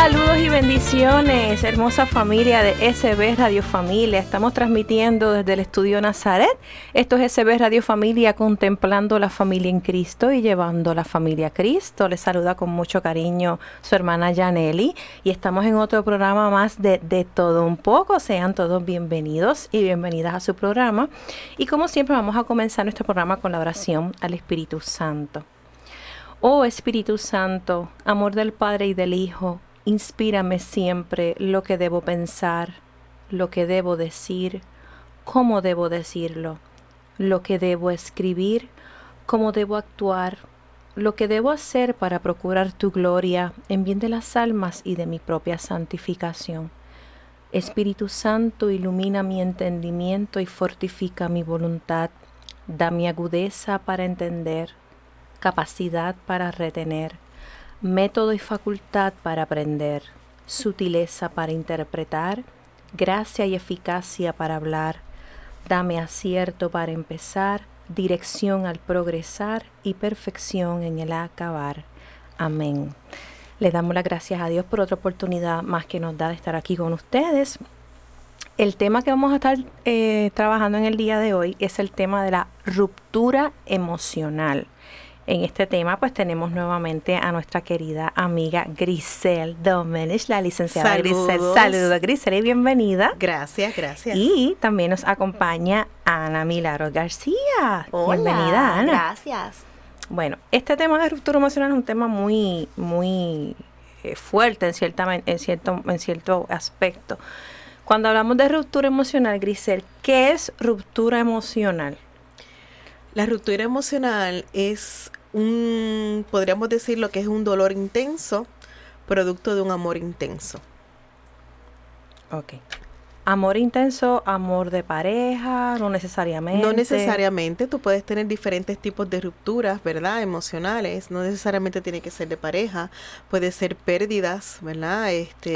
Saludos y bendiciones, hermosa familia de SB Radio Familia. Estamos transmitiendo desde el estudio Nazaret. Esto es SB Radio Familia, contemplando la familia en Cristo y llevando la familia a Cristo. Les saluda con mucho cariño su hermana Janelli y estamos en otro programa más de De Todo Un Poco. Sean todos bienvenidos y bienvenidas a su programa. Y como siempre vamos a comenzar nuestro programa con la oración al Espíritu Santo. Oh Espíritu Santo, amor del Padre y del Hijo, Inspírame siempre lo que debo pensar, lo que debo decir, cómo debo decirlo, lo que debo escribir, cómo debo actuar, lo que debo hacer para procurar tu gloria en bien de las almas y de mi propia santificación. Espíritu Santo, ilumina mi entendimiento y fortifica mi voluntad. Da mi agudeza para entender, capacidad para retener método y facultad para aprender, sutileza para interpretar, gracia y eficacia para hablar, dame acierto para empezar, dirección al progresar y perfección en el acabar. Amén. Le damos las gracias a Dios por otra oportunidad más que nos da de estar aquí con ustedes. El tema que vamos a estar eh, trabajando en el día de hoy es el tema de la ruptura emocional. En este tema pues tenemos nuevamente a nuestra querida amiga Grisel Domenech, la licenciada Grisel. Saludos Grisel y bienvenida. Gracias, gracias. Y también nos acompaña Ana Milagro García. bienvenida Ana. Gracias. Bueno, este tema de ruptura emocional es un tema muy, muy eh, fuerte en, cierta, en, cierto, en cierto aspecto. Cuando hablamos de ruptura emocional, Grisel, ¿qué es ruptura emocional? La ruptura emocional es un, podríamos decir lo que es un dolor intenso, producto de un amor intenso. Ok. Amor intenso, amor de pareja, no necesariamente. No necesariamente, tú puedes tener diferentes tipos de rupturas, ¿verdad? Emocionales, no necesariamente tiene que ser de pareja, puede ser pérdidas, ¿verdad? Este,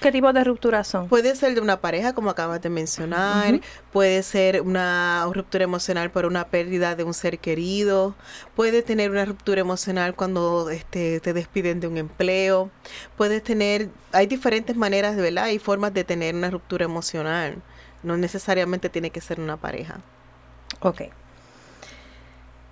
¿Qué tipos de rupturas son? Puede ser de una pareja, como acabas de mencionar, puede ser una ruptura emocional por una pérdida de un ser querido, puede tener una ruptura emocional cuando este, te despiden de un empleo, puedes tener, hay diferentes maneras, ¿verdad? Hay formas de tener una ruptura emocional no necesariamente tiene que ser una pareja. Ok.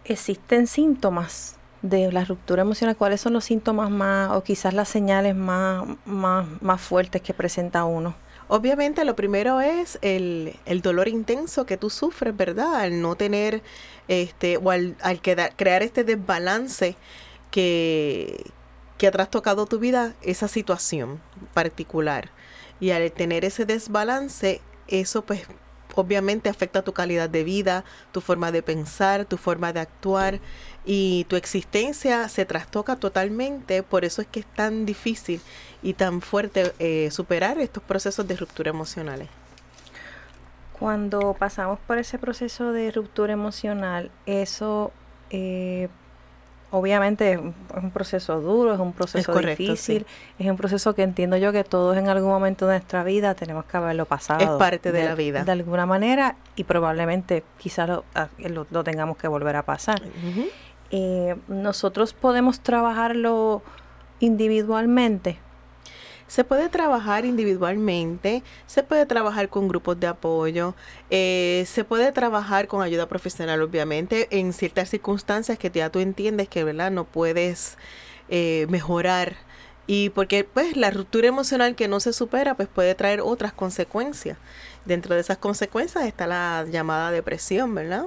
¿Existen síntomas de la ruptura emocional? ¿Cuáles son los síntomas más, o quizás las señales más, más, más fuertes que presenta uno? Obviamente lo primero es el, el, dolor intenso que tú sufres, ¿verdad? Al no tener, este, o al, al crear este desbalance que, que ha trastocado tu vida, esa situación particular. Y al tener ese desbalance, eso pues obviamente afecta tu calidad de vida, tu forma de pensar, tu forma de actuar y tu existencia se trastoca totalmente. Por eso es que es tan difícil y tan fuerte eh, superar estos procesos de ruptura emocionales. Cuando pasamos por ese proceso de ruptura emocional, eso eh, obviamente es un proceso duro, es un proceso difícil, es un proceso que entiendo yo que todos en algún momento de nuestra vida tenemos que haberlo pasado. Es parte de, la vida. De alguna manera y probablemente quizás lo, ah, lo, tengamos que volver a pasar. Eh, nosotros podemos trabajarlo individualmente se puede trabajar individualmente, se puede trabajar con grupos de apoyo, eh, se puede trabajar con ayuda profesional, obviamente, en ciertas circunstancias que ya tú entiendes que, ¿verdad? No puedes eh, mejorar. Y porque pues la ruptura emocional que no se supera pues puede traer otras consecuencias. Dentro de esas consecuencias está la llamada depresión, ¿verdad?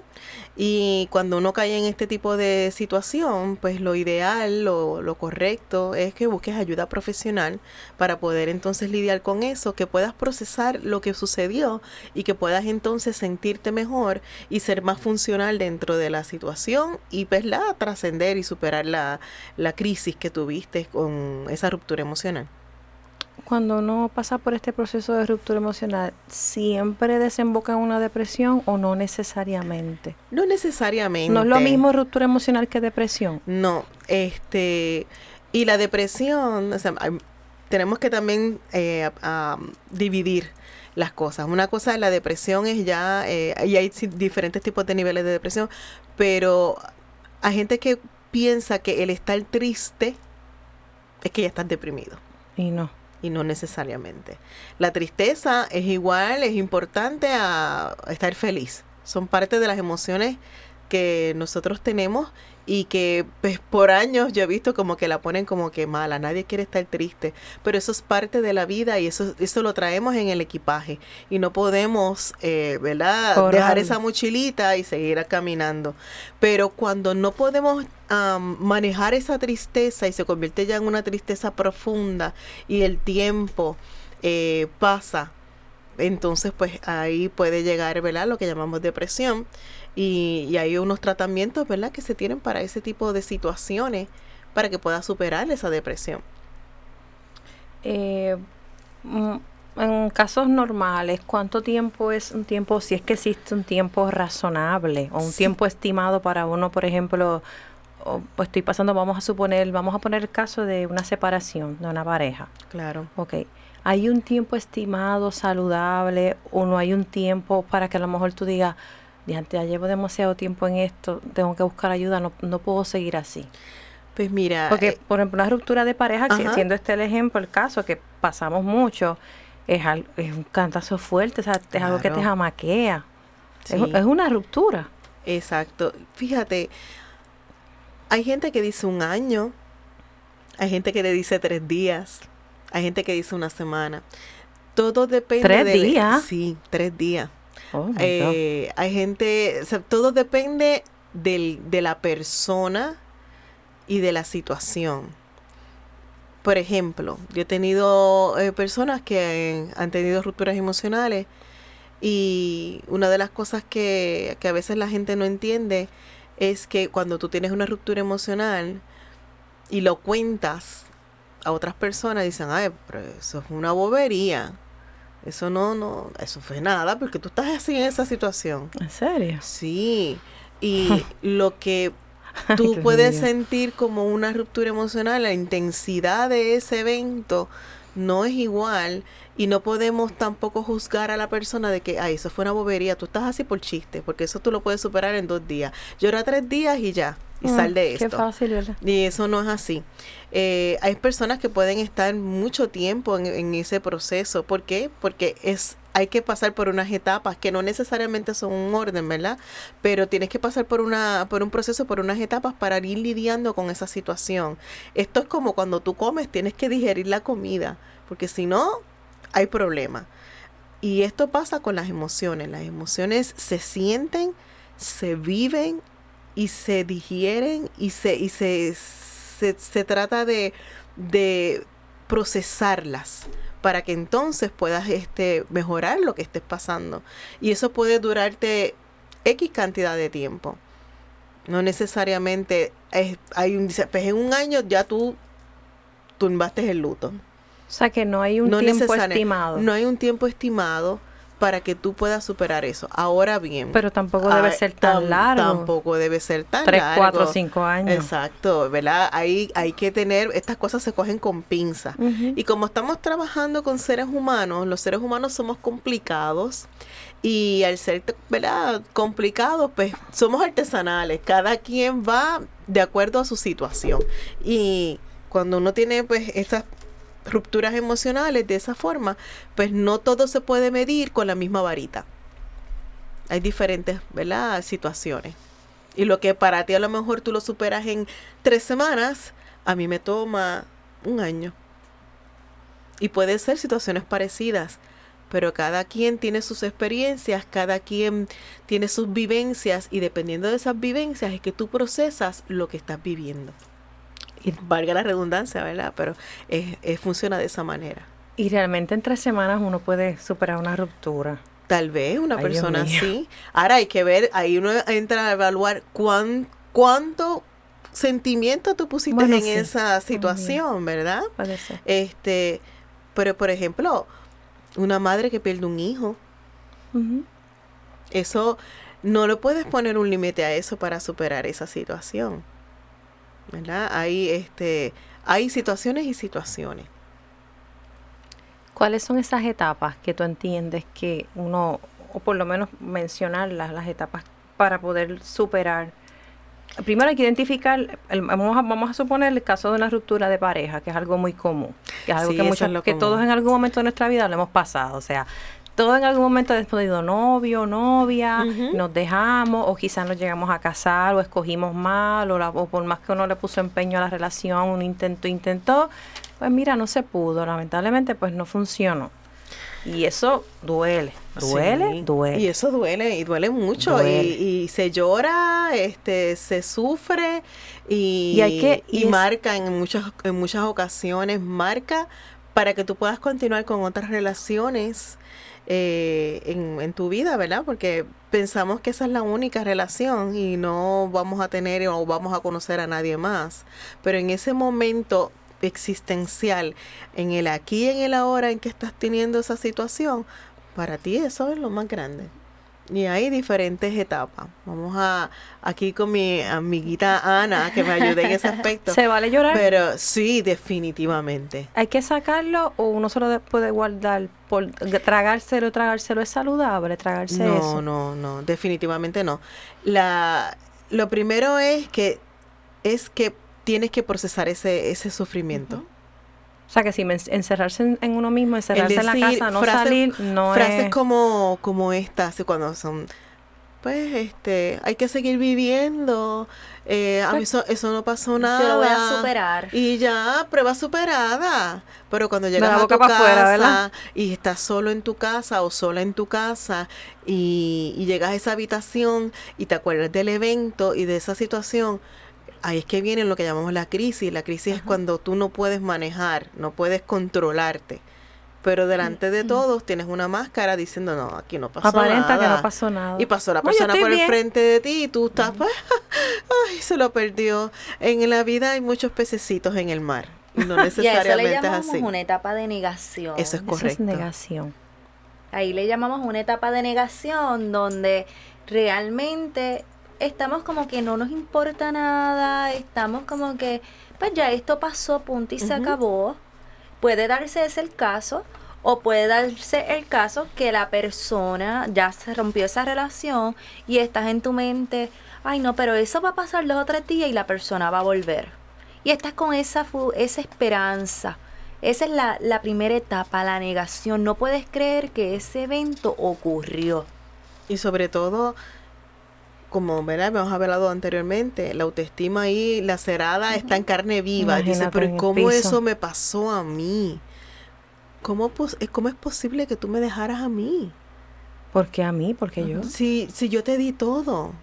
Y cuando uno cae en este tipo de situación, pues lo ideal, lo, lo correcto es que busques ayuda profesional para poder entonces lidiar con eso, que puedas procesar lo que sucedió y que puedas entonces sentirte mejor y ser más funcional dentro de la situación y pues la trascender y superar la, la crisis que tuviste con esa ruptura emocional cuando uno pasa por este proceso de ruptura emocional, ¿siempre desemboca en una depresión o no necesariamente? No necesariamente. ¿No es lo mismo ruptura emocional que depresión? No, este, y la depresión, o sea, tenemos que también eh, dividir las cosas. Una cosa es la depresión es ya, eh, y hay diferentes tipos de niveles de depresión, pero hay gente que piensa que el estar triste es que ya estás deprimido. Y no y no necesariamente. La tristeza es igual, es importante a estar feliz. Son parte de las emociones que nosotros tenemos y que pues por años yo he visto como que la ponen como que mala, nadie quiere estar triste, pero eso es parte de la vida y eso, eso lo traemos en el equipaje y no podemos, eh, ¿verdad? Dejar esa mochilita y seguir caminando. Pero cuando no podemos manejar esa tristeza y se convierte ya en una tristeza profunda y el tiempo eh, pasa, entonces pues ahí puede llegar, ¿verdad? Lo que llamamos depresión y, hay unos tratamientos, ¿verdad?, que se tienen para ese tipo de situaciones para que pueda superar esa depresión. Eh, mm, en casos normales, ¿cuánto tiempo es un tiempo, si es que existe un tiempo razonable o un tiempo estimado para uno, por ejemplo, pues estoy pasando, vamos a suponer, vamos a poner el caso de una separación de una pareja. Claro. Ok. ¿Hay un tiempo estimado saludable o no hay un tiempo para que a lo mejor tú digas, ya llevo demasiado tiempo en esto, tengo que buscar ayuda, no, no puedo seguir así. Pues mira. Porque, eh, por ejemplo, una ruptura de pareja, siendo este el ejemplo, el caso que pasamos mucho, es, es un cantazo fuerte, es algo que te jamaquea. Es, una ruptura. Exacto. Fíjate, hay gente que dice un año, hay gente que le dice tres días, hay gente que dice una semana. Todo depende ¿Tres días? Sí, tres días. Oh, eh, hay gente, todo depende de la persona y de la situación. Por ejemplo, yo he tenido eh, personas que han tenido rupturas emocionales y una de las cosas que, que a veces la gente no entiende es que cuando tú tienes una ruptura emocional y lo cuentas a otras personas, dicen, ay, pero eso es una bobería. Eso no, no, eso fue nada, porque tú estás así en esa situación. ¿En serio? Sí. Y lo que tú puedes sentir como una ruptura emocional, la intensidad de ese evento no es igual y no podemos tampoco juzgar a la persona de que, ay, eso fue una bobería, tú estás así por chiste, porque eso tú lo puedes superar en dos días. Llora tres días y ya, y mm, sal de esto. Qué fácil, ¿verdad? Y eso no es así. Eh, hay personas que pueden estar mucho tiempo en, en, ese proceso. ¿Por qué? Porque es hay que pasar por unas etapas que no necesariamente son un orden, ¿verdad? Pero tienes que pasar por una por un proceso, por unas etapas para ir lidiando con esa situación. Esto es como cuando tú comes, tienes que digerir la comida, porque si no hay problema. Y esto pasa con las emociones. Las emociones se sienten, se viven y se digieren y se, y se, se, trata de, de procesarlas para que entonces puedas este, mejorar lo que estés pasando. Y eso puede durarte X cantidad de tiempo. No necesariamente es, hay un, pues en un año ya tú tumbaste el luto. O sea que no hay un tiempo estimado. No hay un tiempo estimado para que tú puedas superar eso. Ahora bien. Pero tampoco debe ser tan largo. Tampoco debe ser tan Tres, largo. cuatro, cinco años. Exacto, ¿verdad? Hay, hay que tener, estas cosas se cogen con pinza. Y como estamos trabajando con seres humanos, los seres humanos somos complicados. Y al ser, ¿verdad? Complicados, pues somos artesanales. Cada quien va de acuerdo a su situación. Y cuando uno tiene pues estas rupturas emocionales de esa forma, pues no todo se puede medir con la misma varita. Hay diferentes, ¿verdad? situaciones. Y lo que para ti a lo mejor tú lo superas en tres semanas, a mí me toma un año. Y puede ser situaciones parecidas, pero cada quien tiene sus experiencias, cada quien tiene sus vivencias y dependiendo de esas vivencias es que tú procesas lo que estás viviendo. Y valga la redundancia, ¿verdad? Pero es, funciona de esa manera. Y realmente en tres semanas uno puede superar una ruptura. Tal vez una persona así. Ahora hay que ver, ahí uno entra a evaluar cuán, cuánto sentimiento tú pusiste en esa situación, ¿verdad? Puede ser. Este, pero por ejemplo, una madre que pierde un hijo. Eso no le puedes poner un límite a eso para superar esa situación. ¿Verdad? Hay este hay situaciones y situaciones. ¿Cuáles son esas etapas que tú entiendes que uno, o por lo menos mencionarlas, las etapas para poder superar? Primero hay que identificar, vamos, a, vamos a suponer el caso de una ruptura de pareja, que es algo muy común, que es algo que, que todos en algún momento de nuestra vida lo hemos pasado. O sea, todos en algún momento hemos podido novio, novia, nos dejamos, o quizás nos llegamos a casar, o escogimos mal, o, o, por más que uno le puso empeño a la relación, un intento, intentó, pues mira, no se pudo, lamentablemente pues no funcionó. Y eso duele, duele, duele. Y eso duele, y duele mucho. Y, se llora, este, se sufre y, hay que, y, marca en muchas, en muchas ocasiones, marca para que tú puedas continuar con otras relaciones eh, en, en, tu vida, ¿verdad? Porque pensamos que esa es la única relación y no vamos a tener o vamos a conocer a nadie más. Pero en ese momento existencial, en el aquí y en el ahora en que estás teniendo esa situación, para ti eso es lo más grande. Y hay diferentes etapas. Vamos a aquí con mi amiguita Ana que me ayude en ese aspecto. ¿Se vale llorar? Pero sí, definitivamente. ¿Hay que sacarlo o uno solo puede guardar por tragárselo, tragárselo es saludable, tragarse no, eso? No, no, no, definitivamente no. La lo primero es que es que tienes que procesar ese, ese sufrimiento. O sea que si encerrarse en, uno mismo, encerrarse en la casa, no salir, no frases como, como estas, cuando son, pues, este, hay que seguir viviendo, eh, a mí pues, eso, eso, no pasó nada. Yo lo voy a superar. Y ya, prueba superada. Pero cuando llegas a tu casa y estás solo en tu casa o sola en tu casa y, y llegas a esa habitación y te acuerdas del evento y de esa situación, ahí es que viene lo que llamamos la crisis. La crisis es cuando tú no puedes manejar, no puedes controlarte. Pero delante de todos tienes una máscara diciendo, no, aquí no pasó Aparenta nada. que no pasó nada. Y pasó la persona por el frente de ti y tú estás, ay, se lo perdió. En la vida hay muchos pececitos en el mar. No necesariamente y a eso le llamamos así. una etapa de negación. Eso es correcto. Eso es negación. Ahí le llamamos una etapa de negación donde realmente estamos como que no nos importa nada, estamos como que, pues ya esto pasó, punto y se acabó. Puede darse ese el caso, o puede darse el caso que la persona ya se rompió esa relación y estás en tu mente, ay no, pero eso va a pasar dos o tres días y la persona va a volver. Y estás con esa, esa esperanza. Esa es la, la primera etapa, la negación. No puedes creer que ese evento ocurrió. Y sobre todo, como ¿verdad? hemos hablado anteriormente, la autoestima ahí lacerada está en carne viva. Dice, pero ¿cómo eso me pasó a mí? ¿Cómo, eh, ¿Cómo es posible que tú me dejaras a mí? ¿Por qué a mí? porque yo? Si, si yo te di todo.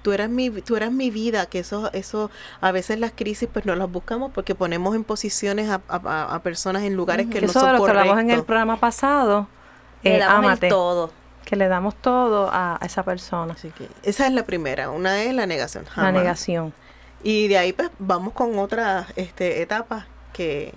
Tú eras mi, tú eras mi vida, que eso, eso, a veces las crisis pues no las buscamos porque ponemos en posiciones a, a, personas en lugares que, no son de lo que hablamos en el programa pasado. Eh, amate. todo que le damos todo a, esa persona. Así que esa es la primera, una es la negación. La negación. Y de ahí pues vamos con otras este, etapas que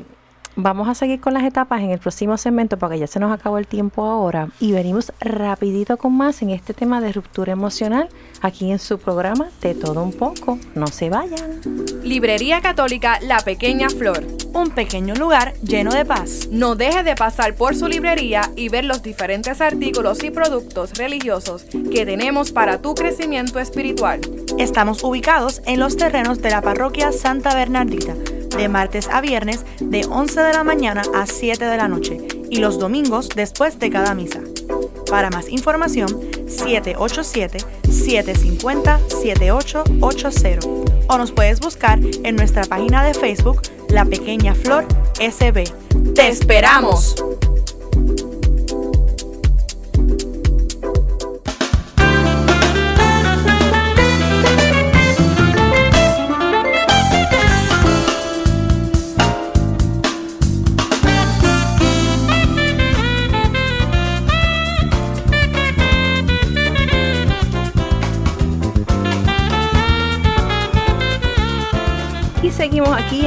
Vamos a seguir con las etapas en el próximo segmento porque ya se nos acabó el tiempo ahora y venimos rapidito con más en este tema de ruptura emocional aquí en su programa De Todo Un Poco. No se vayan. Librería Católica La Pequeña Flor. Un pequeño lugar lleno de paz. No deje de pasar por su librería y ver los diferentes artículos y productos religiosos que tenemos para tu crecimiento espiritual. Estamos ubicados en los terrenos de la parroquia Santa Bernardita de martes a viernes de 11 de la mañana a 7 de la noche y los domingos después de cada misa. Para más información, 787-750-7880 o nos puedes buscar en nuestra página de Facebook La Pequeña Flor SB. ¡Te esperamos!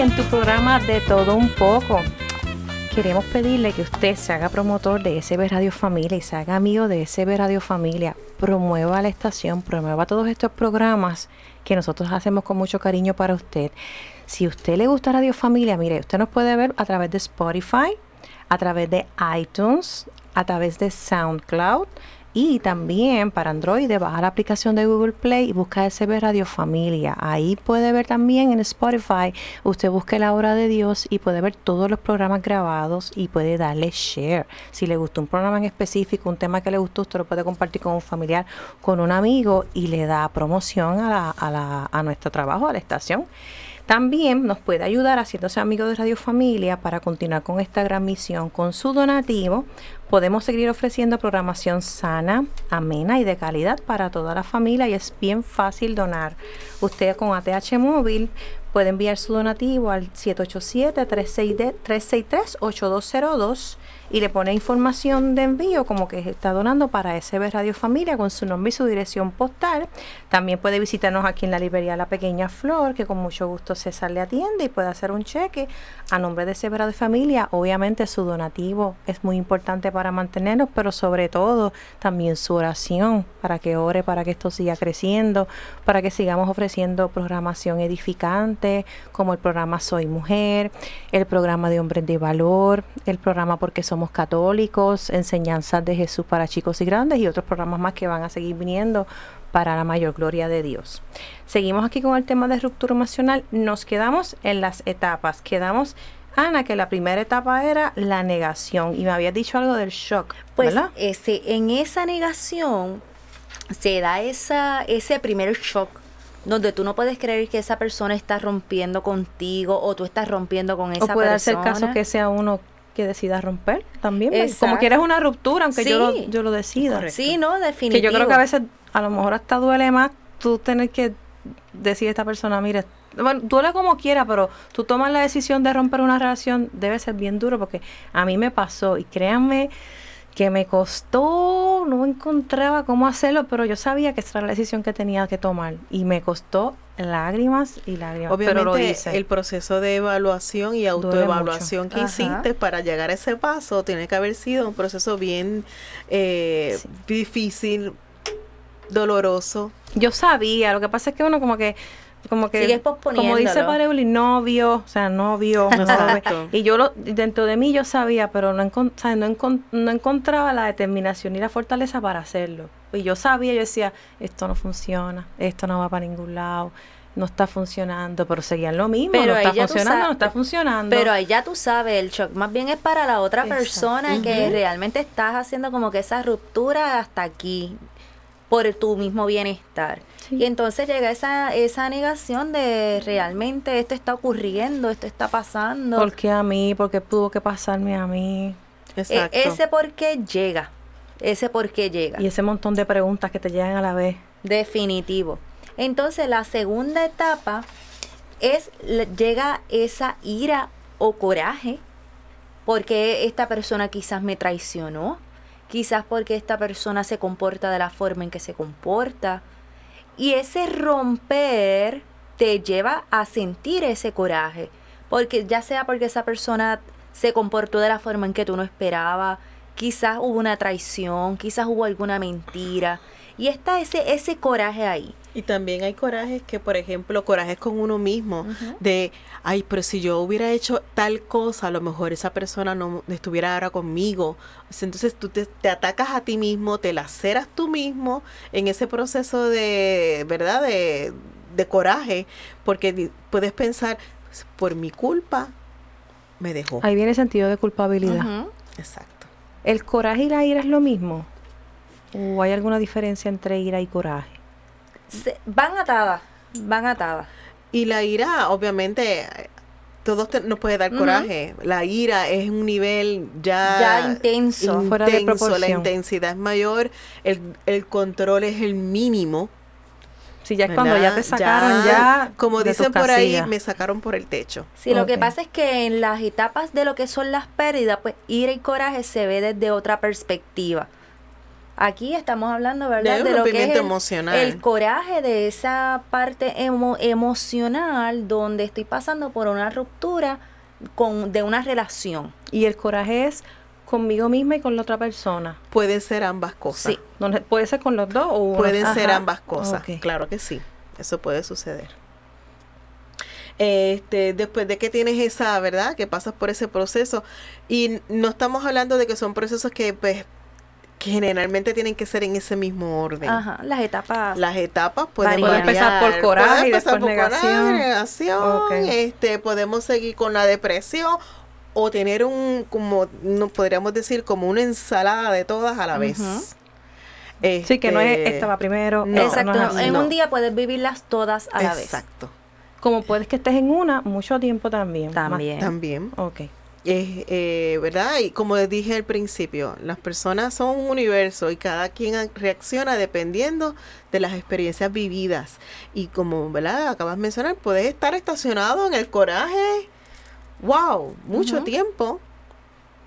En tu programa de todo un poco. Queremos pedirle que usted se haga promotor de SB Radio Familia y se haga amigo de SB Radio Familia. Promueva la estación, promueva todos estos programas que nosotros hacemos con mucho cariño para usted. Si a usted le gusta Radio Familia, mire, usted nos puede ver a través de Spotify, a través de iTunes, a través de SoundCloud y también para Android, baja la aplicación de Google Play y busca SB Radio Familia. Ahí puede ver también en Spotify, usted busque la obra de Dios y puede ver todos los programas grabados y puede darle share. Si le gustó un programa en específico, un tema que le gustó, usted lo puede compartir con un familiar, con un amigo y le da promoción a, a, a nuestro trabajo, a la estación. También nos puede ayudar haciéndose amigo de Radio Familia para continuar con esta gran misión. Con su donativo podemos seguir ofreciendo programación sana, amena y de calidad para toda la familia y es bien fácil donar. Usted con ATH móvil puede enviar su donativo al 787-363-8202 y le pone información de envío como que está donando para SB Radio Familia con su nombre y su dirección postal. También puede visitarnos aquí en la librería La Pequeña Flor, que con mucho gusto César le atiende y puede hacer un cheque a nombre de SB Radio Familia. Obviamente su donativo es muy importante para mantenernos, pero sobre todo también su oración para que ore, para que esto siga creciendo, para que sigamos ofreciendo programación edificante como el programa Soy Mujer, el programa de Hombres de Valor, el programa Porque Somos católicos, enseñanzas de Jesús para chicos y grandes y otros programas más que van a seguir viniendo para la mayor gloria de Dios. Seguimos aquí con el tema de ruptura emocional. Nos quedamos en las etapas. Quedamos, Ana, que la primera etapa era la negación y me había dicho algo del shock. Pues ese, en esa negación se da esa, ese primer shock donde tú no puedes creer que esa persona está rompiendo contigo o tú estás rompiendo con esa o puede persona. ser caso que sea uno que decida romper también. Como quieres una ruptura, aunque yo, lo, yo lo decida. Sí, no, definitivamente. Que yo creo que a veces, a lo mejor hasta duele más tú tener que decir a esta persona, mire, bueno, duele como quiera, pero tú tomas la decisión de romper una relación, debe ser bien duro, porque a mí me pasó, y créanme que me costó, no encontraba cómo hacerlo, pero yo sabía que esa era la decisión que tenía que tomar, y me costó lágrimas y lágrimas. Obviamente, pero lo el proceso de evaluación y autoevaluación que hiciste para llegar a ese paso tiene que haber sido un proceso bien eh, difícil, doloroso. Yo sabía, lo que pasa es que uno como que como que como dice Pareuli novio o sea novio y yo lo, dentro de mí yo sabía pero no, no, no encontraba la determinación y la fortaleza para hacerlo. Y yo sabía, yo decía, esto no funciona, esto no va para ningún lado, no está funcionando, pero seguían lo mismo, pero no está funcionando, no está funcionando. Pero ahí ya tú sabes, el shock más bien es para la otra persona que realmente estás haciendo como que esa ruptura hasta aquí por tu mismo bienestar. Y entonces llega esa, esa negación de realmente esto está ocurriendo, esto está pasando. ¿Por qué a mí? ¿Por qué tuvo que pasarme a mí? E, ese por qué llega ese por qué llega. Y ese montón de preguntas que te llegan a la vez. Definitivo. Entonces la segunda etapa es llega esa ira o coraje porque esta persona quizás me traicionó, quizás porque esta persona se comporta de la forma en que se comporta. Y ese romper te lleva a sentir ese coraje, porque ya sea porque esa persona se comportó de la forma en que tú no esperabas, quizás hubo una traición, quizás hubo alguna mentira. Y está ese, ese coraje ahí. Y también hay corajes que, por ejemplo, corajes con uno mismo, de, ay, pero si yo hubiera hecho tal cosa, a lo mejor esa persona no estuviera ahora conmigo. Entonces tú te, atacas a ti mismo, te laceras tú mismo en ese proceso de, ¿verdad? De, de coraje, porque puedes pensar, por mi culpa, me dejó. Ahí viene el sentido de culpabilidad. Exacto. ¿El coraje y la ira es lo mismo? ¿O hay alguna diferencia entre ira y coraje? Van atadas, van atadas. Y la ira, obviamente, todos nos puede dar coraje. La ira es un nivel ya, ya intenso, fuera de proporción. La intensidad es mayor, el, el control es el mínimo. Si ya es cuando ya te sacaron, ya. como dicen por ahí, me sacaron por el techo. Sí, lo que pasa es que en las etapas de lo que son las pérdidas, pues ira y coraje se ve desde otra perspectiva. Aquí estamos hablando, ¿verdad? De De, lo que es rompimiento el, emocional. el coraje de esa parte emo- emocional donde estoy pasando por una ruptura con, de una relación. Y el coraje es conmigo misma y con la otra persona. Pueden ser ambas cosas. Sí. No Puede ser con los dos o una- Pueden ser ambas cosas. Claro que sí. Eso puede suceder. Este, después de que tienes esa, ¿verdad? Que pasas por ese proceso. Y no estamos hablando de que son procesos que, pues, que generalmente tienen que ser en ese mismo orden. Ajá, las etapas. Las etapas pueden. Puede empezar por variar. coraje Puede y empezar después por negación. negación, Ok. este, podemos seguir con la depresión o tener un, como, no podríamos decir, como una ensalada de todas a la vez. Ujú. Sí, que no es Este, esta va primero. no, Exacto, no es así. en no. un día puedes vivirlas todas a la vez. Exacto. Como puedes que estés en una mucho tiempo también. También. También. Ok. Es, eh, ¿Verdad? Y como les dije al principio, las personas son un universo y cada quien reacciona dependiendo de las experiencias vividas. Y como, ¿verdad? Acabas de mencionar, puedes estar estacionado en el coraje. ¡Wow! Mucho tiempo.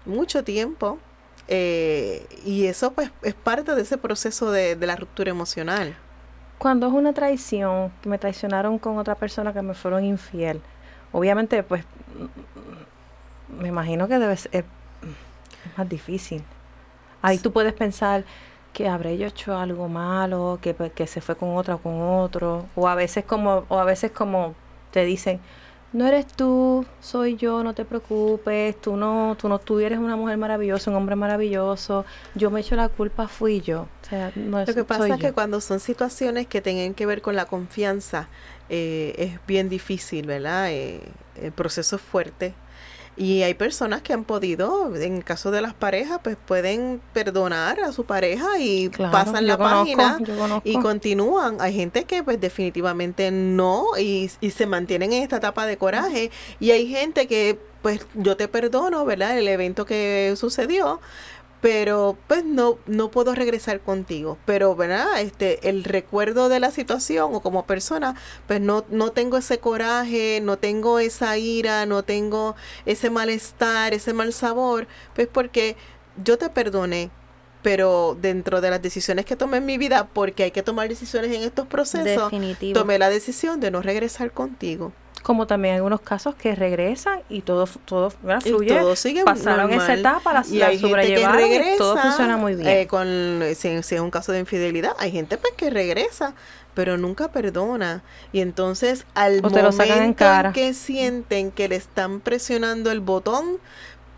Mucho tiempo. Eh, y eso pues es parte de ese proceso de, de la ruptura emocional. Cuando es una traición, que me traicionaron con otra persona que me fueron infiel, obviamente, pues, me imagino que debe ser es más difícil. Ahí tú puedes pensar que habré yo hecho algo malo, que, pues, que se fue con otra o con otro, o a veces como, o a veces como te dicen, no eres tú, soy yo, no te preocupes, tú no, tú no, tú eres una mujer maravillosa, un hombre maravilloso, yo me echo la culpa, fui yo. O sea, no es, Lo que pasa es que cuando son situaciones que tengan que ver con la confianza, eh, es bien difícil, ¿verdad? Eh, el proceso es fuerte. Y hay personas que han podido, en el caso de las parejas, pues pueden perdonar a su pareja y Claro, pasan la conozco, página y continúan. Hay gente que pues definitivamente no y, y se mantienen en esta etapa de coraje. Y hay gente que pues yo te perdono, ¿verdad? El evento que sucedió, pero pues no no puedo regresar contigo. Pero verdad este el recuerdo de la situación o como persona pues no no tengo ese coraje no tengo esa ira no tengo ese malestar ese mal sabor pues porque yo te perdoné pero dentro de las decisiones que tomé en mi vida porque hay que tomar decisiones en estos procesos Definitivo. tomé la decisión de no regresar contigo Como también hay algunos casos que regresan y todo, todo fluye. todo sigue pasaron esa etapa, la, y la hay gente que y regresa todo funciona muy bien. eh, con si, si es un caso de infidelidad hay gente pues que regresa pero nunca perdona y entonces al O te lo sacan en momento cara. que sienten que le están presionando el botón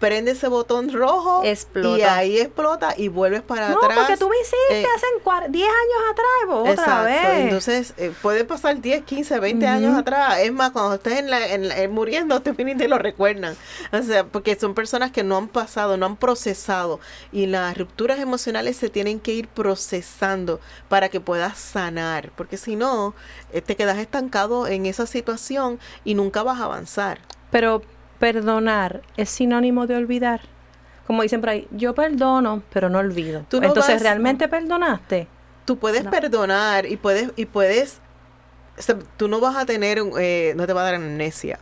prende ese botón rojo Explota. y ahí explota y vuelves para no, atrás porque tú me hiciste eh, hace cua- 10 años atrás, pues, otra vez. entonces eh, puede pasar 10, 15, 20 años atrás. Es más, cuando estés en la, en la- eh, muriendo, te vienen y te lo recuerdan. O sea, porque son personas que no han pasado, no han procesado. Y las rupturas emocionales se tienen que ir procesando para que puedas sanar. Porque si no, eh, te quedas estancado en esa situación y nunca vas a avanzar. Pero perdonar es sinónimo de olvidar. Como dicen por ahí, yo perdono, pero no olvido. Tú no Entonces, vas- ¿realmente perdonaste? Tú puedes No. perdonar y puedes, y puedes, o sea, tú no vas a tener, eh, no te va a dar amnesia.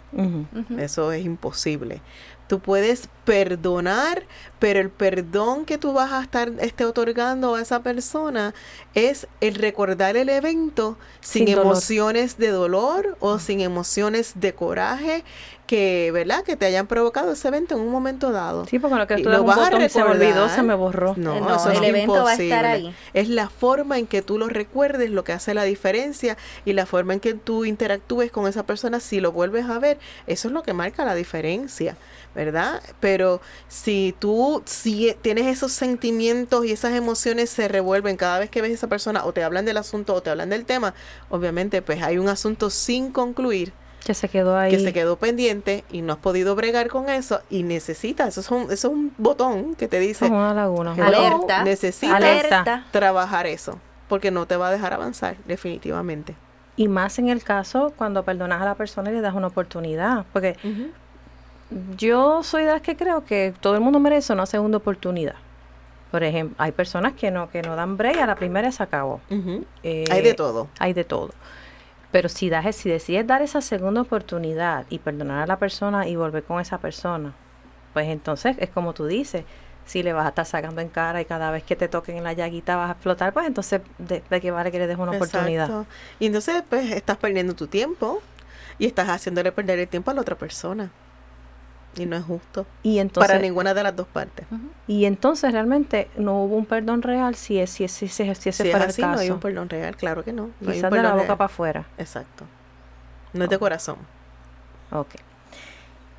Eso es imposible. Tú puedes perdonar, pero el perdón que tú vas a estar este, otorgando a esa persona es el recordar el evento sin, emociones de dolor o sin emociones de coraje que, ¿verdad? Que te hayan provocado ese evento en un momento dado. Sí, porque lo que Y tú lo das un vas a botón, se me olvidó, se me borró. No, Eh, no, eso es el evento va a estar imposible. ahí. Es la forma en que tú lo recuerdes lo que hace la diferencia y la forma en que tú interactúes con esa persona si lo vuelves a ver, eso es lo que marca la diferencia, ¿verdad? Pero si tú si tienes esos sentimientos y esas emociones se revuelven cada vez que ves a esa persona o te hablan del asunto o te hablan del tema, obviamente pues hay un asunto sin concluir Que se quedó ahí. que se quedó pendiente y no has podido bregar con eso y necesitas, eso es un, eso es un botón que te dice, como una laguna. Hello, Alerta. necesitas Alerta. trabajar eso, porque no te va a dejar avanzar, definitivamente. Y más en el caso cuando perdonas a la persona y le das una oportunidad. Porque yo soy de las que creo que todo el mundo merece una segunda oportunidad. Por ejemplo, hay personas que no, que no dan break, a la primera se acabó. Eh, Hay de todo. Hay de todo. Pero si, das, si decides dar esa segunda oportunidad y perdonar a la persona y volver con esa persona, pues entonces es como tú dices, si le vas a estar sacando en cara y cada vez que te toquen en la llaguita vas a explotar, pues entonces de, de qué vale que le des una oportunidad. Y entonces, pues, estás perdiendo tu tiempo y estás haciéndole perder el tiempo a la otra persona. Y no es justo Y entonces, para ninguna de las dos partes. y entonces realmente no hubo un perdón real si, es, si, es- si, ese- si ese Si es fuera así, el no caso. hay un perdón real, claro que no. no hay un Quizás de la boca real. para afuera. Exacto. No es de corazón. Ok.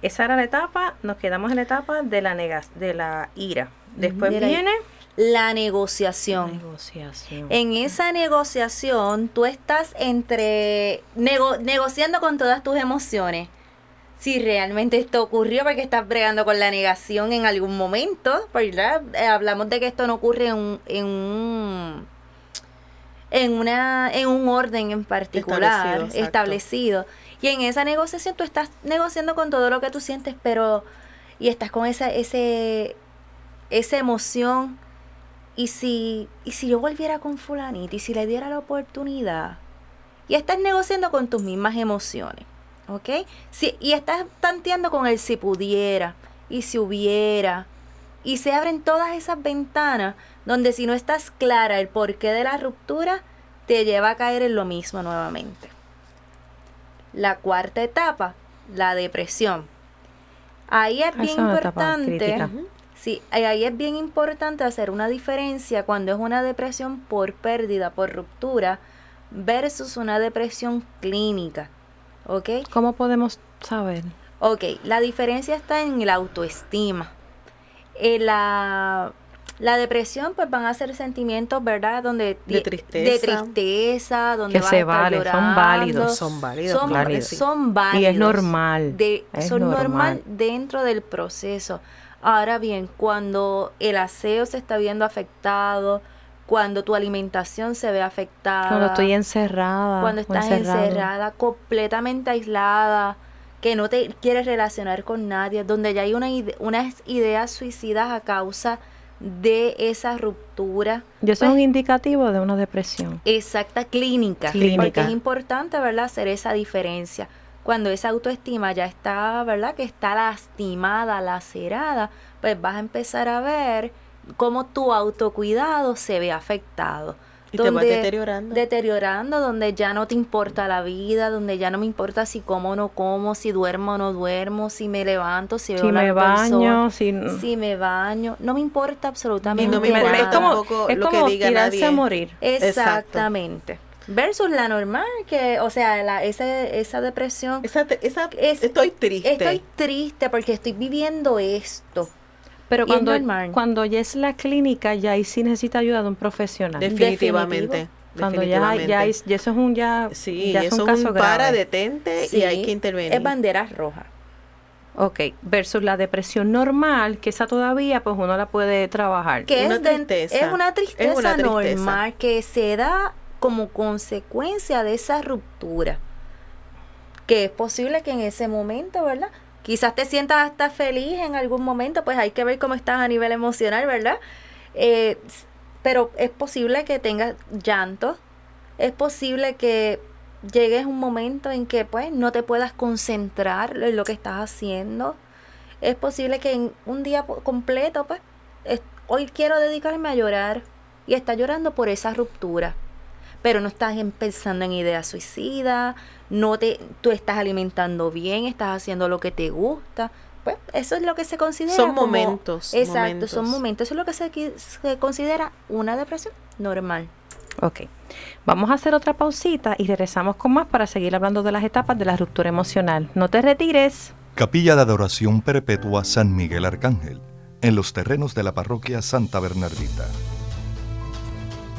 Esa era la etapa, nos quedamos en la etapa de la nega- de la ira. Después De la- viene La negociación. negociación. En esa negociación, tú estás entre nego- negociando con todas tus emociones. Si realmente esto ocurrió, porque estás bregando con la negación en algún momento, ¿verdad? Eh, hablamos de que esto no ocurre en un, en un, en una, en un orden en particular, Establecido, establecido. Y en esa negociación tú estás negociando con todo lo que tú sientes, pero y estás con esa, ese, esa emoción y si, y si yo volviera con fulanito y si le diera la oportunidad y estás negociando con tus mismas emociones, ¿ok? Si, y estás tanteando con el si pudiera y si hubiera y se abren todas esas ventanas donde si no estás clara el porqué de la ruptura te lleva a caer en lo mismo nuevamente. La cuarta etapa, la depresión. Ahí es Esa bien es importante. Sí, ahí es bien importante hacer una diferencia cuando es una depresión por pérdida, por ruptura, versus una depresión clínica. ¿Ok? ¿Cómo podemos saber? Ok, la diferencia está en la autoestima. Eh, la, la depresión, pues van a ser sentimientos, ¿verdad? Donde De tristeza. De tristeza, donde Que se a estar valen, son llorando. válidos. Son válidos. Son, claro sí. son válidos. Y es normal. De, es son normal. normal. dentro del proceso. Ahora bien, cuando el aseo se está viendo afectado, cuando tu alimentación se ve afectada, Cuando estoy encerrada. cuando estás encerrada, completamente aislada, que no te quieres relacionar con nadie, donde ya hay una ide- unas ideas suicidas a causa de esa ruptura. Y eso pues, es un indicativo de una depresión. exacta clínica, Clínica. porque es importante, ¿verdad?, hacer esa diferencia. Cuando esa autoestima ya está, ¿verdad?, que está lastimada, lacerada, pues vas a empezar a ver cómo tu autocuidado se ve afectado. Y te vas deteriorando. Deteriorando, donde ya no te importa la vida, donde ya no me importa si como o no como, si duermo o no duermo, si me levanto, si veo Si me baño, si... si me baño, no me importa absolutamente Y no me importa es nada. como, tampoco es lo que como diga tirarse nadie. a morir. Exactamente. Versus la normal, que, o sea, la, ese, esa depresión. Esa, esa- Es- estoy triste. Estoy triste porque estoy viviendo esto. Pero cuando, cuando ya es la clínica, ya ahí sí necesita ayuda de un profesional. definitivamente. cuando ya, ya, es- ya eso es un ya, Sí, ya es eso un es caso un para, grave. detente y hay que intervenir. Es banderas rojas. Ok, versus la depresión normal, que esa todavía pues uno la puede trabajar. Que Una es, de- tristeza. es una tristeza Es una tristeza. normal que se da como consecuencia de esa ruptura. Que es posible que en ese momento, ¿verdad? Quizás te sientas hasta feliz en algún momento, pues hay que ver cómo estás a nivel emocional, ¿verdad? Eh, pero es posible que tengas llanto, es posible que llegues un momento en que pues no te puedas concentrar en lo que estás haciendo. Es posible que en un día completo, pues, es- hoy quiero dedicarme a llorar y estás llorando por esa ruptura. Pero no estás pensando en ideas suicidas, no te, tú estás alimentando bien, estás haciendo lo que te gusta. Pues eso es lo que se considera. Son como- momentos, Exacto, son momentos. Eso es lo que se, se considera una depresión normal. Ok, vamos a hacer otra pausita y regresamos con más para seguir hablando de las etapas de la ruptura emocional. No te retires. Capilla de Adoración Perpetua San Miguel Arcángel, en los terrenos de la parroquia Santa Bernardita.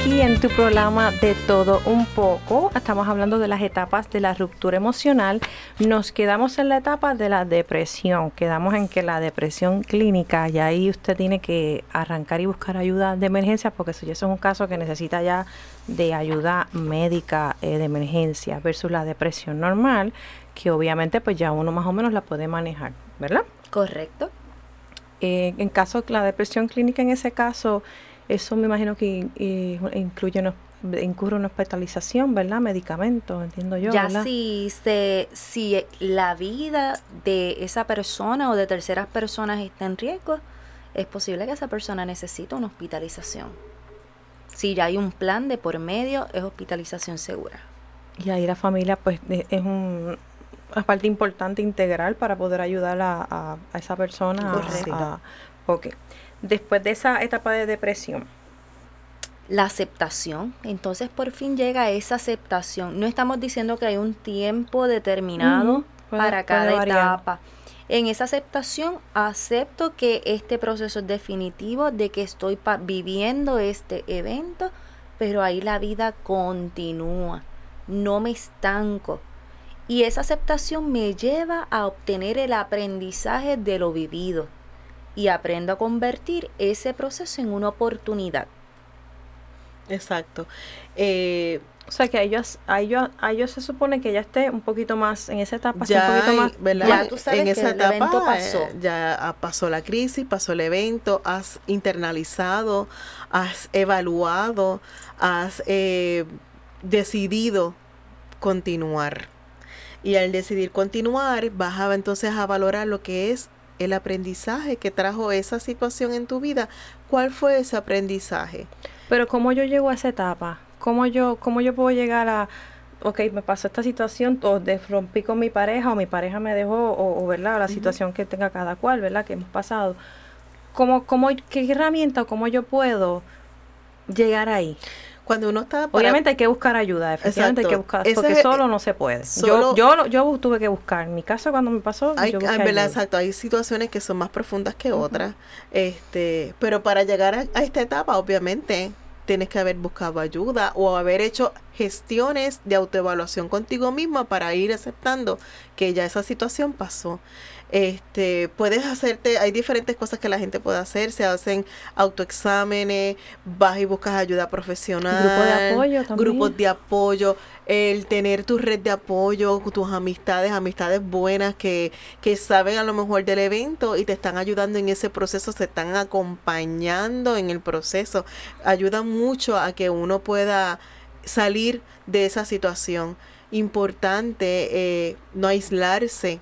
Aquí en tu programa de todo un poco. Estamos hablando de las etapas de la ruptura emocional. Nos quedamos en la etapa de la depresión. Quedamos en que la depresión clínica, y ahí usted tiene que arrancar y buscar ayuda de emergencia, porque eso es un caso que necesita ya de ayuda médica eh, de emergencia, versus la depresión normal, que obviamente pues ya uno más o menos la puede manejar, ¿verdad? Correcto. Eh, en caso de la depresión clínica, en ese caso, eso me imagino que incluye una, incurre una hospitalización, ¿verdad? Medicamentos, entiendo yo. Ya si, se, si la vida de esa persona o de terceras personas está en riesgo, es posible que esa persona necesite una hospitalización. Si ya hay un plan de por medio, es hospitalización segura. Y ahí la familia, pues, es un, una parte importante integral para poder ayudar a, a, esa persona. Correcto. A, ok después de esa etapa de depresión? La aceptación. Entonces por fin llega esa aceptación. No estamos diciendo que hay un tiempo determinado para cada etapa. En esa aceptación acepto que este proceso es definitivo, de que estoy viviendo este evento, pero ahí la vida continúa. No me estanco. Y esa aceptación me lleva a obtener el aprendizaje de lo vivido y aprendo a convertir ese proceso en una oportunidad. Exacto. Eh, o sea que a ellos, a ellos, a ellos se supone que ya esté un poquito más en esa etapa, ya, un poquito más, Ya tú sabes en esa etapa evento pasó. Eh, ya pasó la crisis, pasó el evento, has internalizado, has evaluado, has eh, decidido continuar. Y al decidir continuar, vas a, entonces a valorar lo que es el aprendizaje que trajo esa situación en tu vida. ¿Cuál fue ese aprendizaje? Pero ¿cómo yo llego a esa etapa? ¿Cómo yo, cómo yo puedo llegar a, ok, me pasó esta situación, o rompí con mi pareja, o mi pareja me dejó, o, ¿verdad? La situación que tenga cada cual, ¿verdad? Que hemos pasado. ¿Cómo, cómo, ¿Qué herramienta o cómo yo puedo llegar ahí? Cuando uno está obviamente hay que buscar ayuda efectivamente hay que buscar porque solo no se puede. Yo, yo yo tuve que buscar. En mi caso cuando me pasó hay, yo exacto hay situaciones que son más profundas que otras este pero para llegar a, esta etapa obviamente tienes que haber buscado ayuda o haber hecho gestiones de autoevaluación contigo misma para ir aceptando que ya esa situación pasó este, puedes hacerte, hay diferentes cosas que la gente puede hacer, se hacen autoexámenes, vas y buscas ayuda profesional, grupos de apoyo también. grupos de apoyo, el tener tu red de apoyo, tus amistades, amistades buenas que, que saben a lo mejor del evento y te están ayudando en ese proceso, se están acompañando en el proceso, ayuda mucho a que uno pueda salir de esa situación. Importante eh, no aislarse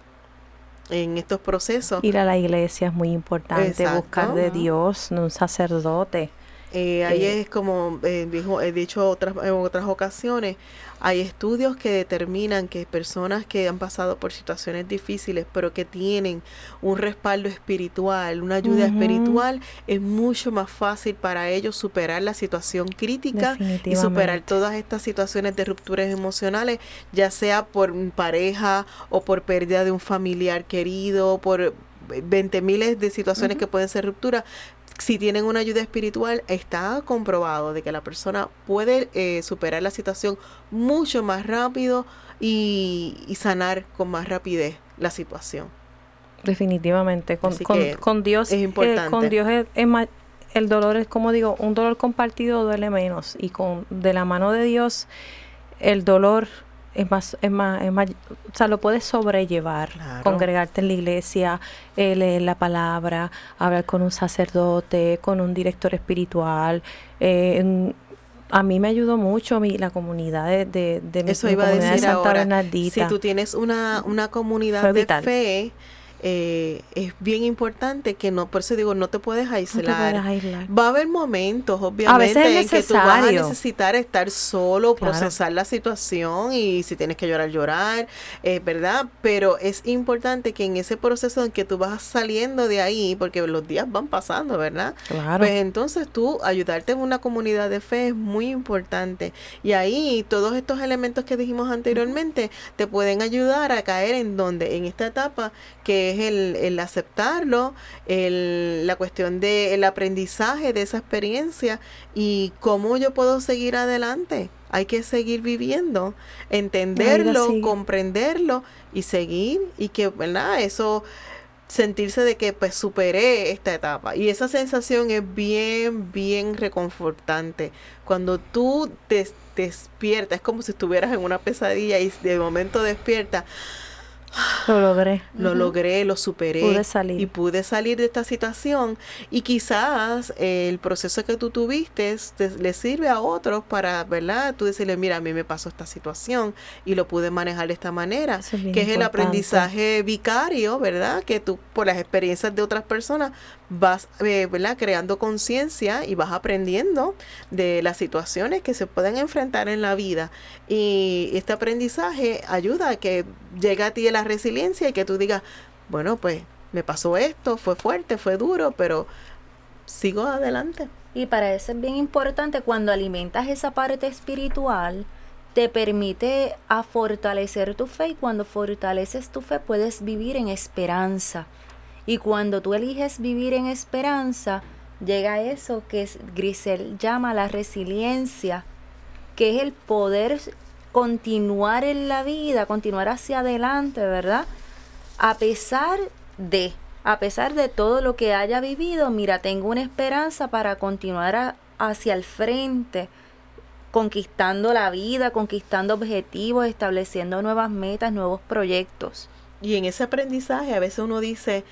en estos procesos. Ir a la iglesia es muy importante, buscar de Dios, un sacerdote. Eh, ahí eh, es como eh, dijo, he dicho otras, en otras ocasiones, hay estudios que determinan que personas que han pasado por situaciones difíciles, pero que tienen un respaldo espiritual, una ayuda espiritual, es mucho más fácil para ellos superar la situación crítica y superar todas estas situaciones de rupturas emocionales, ya sea por pareja o por pérdida de un familiar querido, por 20 miles de situaciones que pueden ser rupturas, si tienen una ayuda espiritual, está comprobado de que la persona puede eh, superar la situación mucho más rápido y, sanar con más rapidez la situación. Definitivamente, con, con, Dios es importante. con Dios es, el dolor es como digo, un dolor compartido duele menos y con de la mano de Dios el dolor es más, es más, es más, o sea, lo puedes sobrellevar, congregarte en la iglesia, eh, leer la palabra, hablar con un sacerdote, con un director espiritual. Eh, a mí me ayudó mucho mi, la comunidad de, de, de Eso iba a decir ahora, Si tú tienes una, una comunidad de fe, eh, es bien importante que no, por eso digo, no te puedes aislar. Va a haber momentos, obviamente, en que tú vas a necesitar estar solo, procesar la situación y si tienes que llorar, llorar, eh, ¿verdad? Pero es importante que en ese proceso en que tú vas saliendo de ahí, porque los días van pasando, ¿verdad? Claro. Pues entonces tú ayudarte en una comunidad de fe es muy importante. Y ahí todos estos elementos que dijimos anteriormente te pueden ayudar a caer en donde, en esta etapa que que es el, el aceptarlo, el, la cuestión del aprendizaje de esa experiencia y cómo yo puedo seguir adelante. Hay que seguir viviendo, entenderlo, comprenderlo y seguir y que, ¿verdad? Eso sentirse de que pues superé esta etapa y esa sensación es bien bien reconfortante cuando tú te despiertas es como si estuvieras en una pesadilla y de momento despiertas lo logré. Lo logré, lo superé. Pude salir. Y pude salir de esta situación. Y quizás el proceso que tú tuviste le sirve a otros para, ¿verdad? Tú decirle, mira, a mí me pasó esta situación y lo pude manejar de esta manera. que es el aprendizaje vicario, ¿verdad? Que tú, por las experiencias de otras personas, vas, eh, ¿verdad? Creando conciencia y vas aprendiendo de las situaciones que se pueden enfrentar en la vida. Y este aprendizaje ayuda a que llegue a ti la resiliencia y que tú digas, bueno, pues me pasó esto, fue fuerte, fue duro, pero sigo adelante. Y para eso es bien importante cuando alimentas esa parte espiritual, te permite a fortalecer tu fe y cuando fortaleces tu fe puedes vivir en esperanza. Y cuando tú eliges vivir en esperanza, llega eso que Grisel llama la resiliencia, que es el poder continuar en la vida, continuar hacia adelante, ¿verdad? A pesar de, a pesar de todo lo que haya vivido, mira, tengo una esperanza para continuar hacia el frente, conquistando la vida, conquistando objetivos, estableciendo nuevas metas, nuevos proyectos. Y en ese aprendizaje a veces uno dice,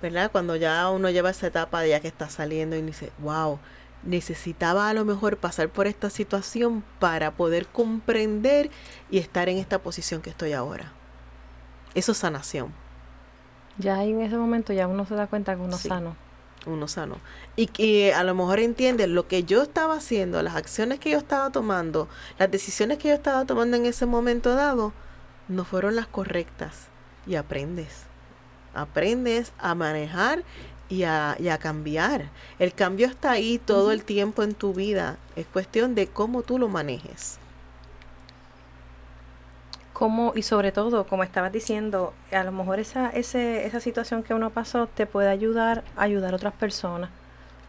¿verdad? Cuando ya uno lleva esa etapa de ya que está saliendo y dice, wow, necesitaba a lo mejor pasar por esta situación para poder comprender y estar en esta posición que estoy ahora. Eso es sanación. Ya en ese momento ya uno se da cuenta que uno sano. Uno sano. Y que a lo mejor entiende lo que yo estaba haciendo, las acciones que yo estaba tomando, las decisiones que yo estaba tomando en ese momento dado, no fueron las correctas. Y aprendes aprendes a manejar y a, y a, cambiar. El cambio está ahí todo el tiempo en tu vida. Es cuestión de cómo tú lo manejes. Como, y sobre todo, como estabas diciendo, a lo mejor esa, ese, esa situación que uno pasó te puede ayudar a ayudar a otras personas.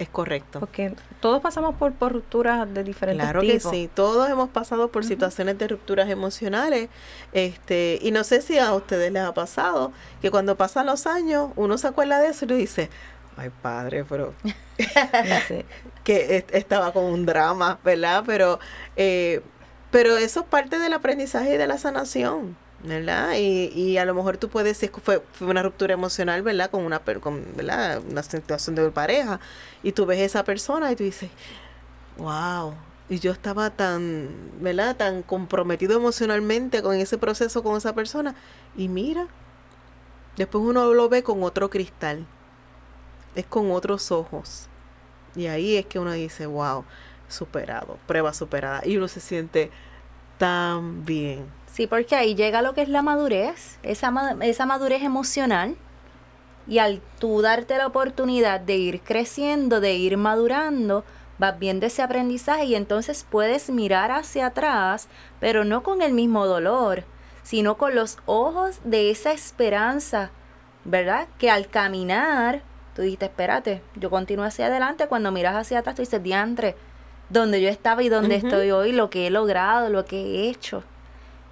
Es correcto. Porque todos pasamos por, por rupturas de diferentes tipos. Claro que sí, todos hemos pasado por situaciones de rupturas emocionales. este Y no sé si a ustedes les ha pasado que cuando pasan los años uno se acuerda de eso y dice, ay padre, pero que estaba con un drama, ¿verdad? Pero, eh, pero eso es parte del aprendizaje y de la sanación. ¿Verdad? Y, y a lo mejor tú puedes decir fue, fue una ruptura emocional, ¿verdad? Con una, con, ¿verdad? una situación de pareja. Y tú ves esa persona y tú dices, wow. Y yo estaba tan, ¿verdad? Tan comprometido emocionalmente con ese proceso con esa persona. Y mira, después uno lo ve con otro cristal. Es con otros ojos. Y ahí es que uno dice, wow, superado, prueba superada. Y uno se siente tan bien Sí, porque ahí llega lo que es la madurez, esa, esa madurez emocional. Y al tú darte la oportunidad de ir creciendo, de ir madurando, vas viendo ese aprendizaje y entonces puedes mirar hacia atrás, pero no con el mismo dolor, sino con los ojos de esa esperanza, ¿verdad? Que al caminar, tú dices, espérate, yo continúo hacia adelante, cuando miras hacia atrás, tú dices, diantre, donde yo estaba y donde estoy hoy, lo que he logrado, lo que he hecho.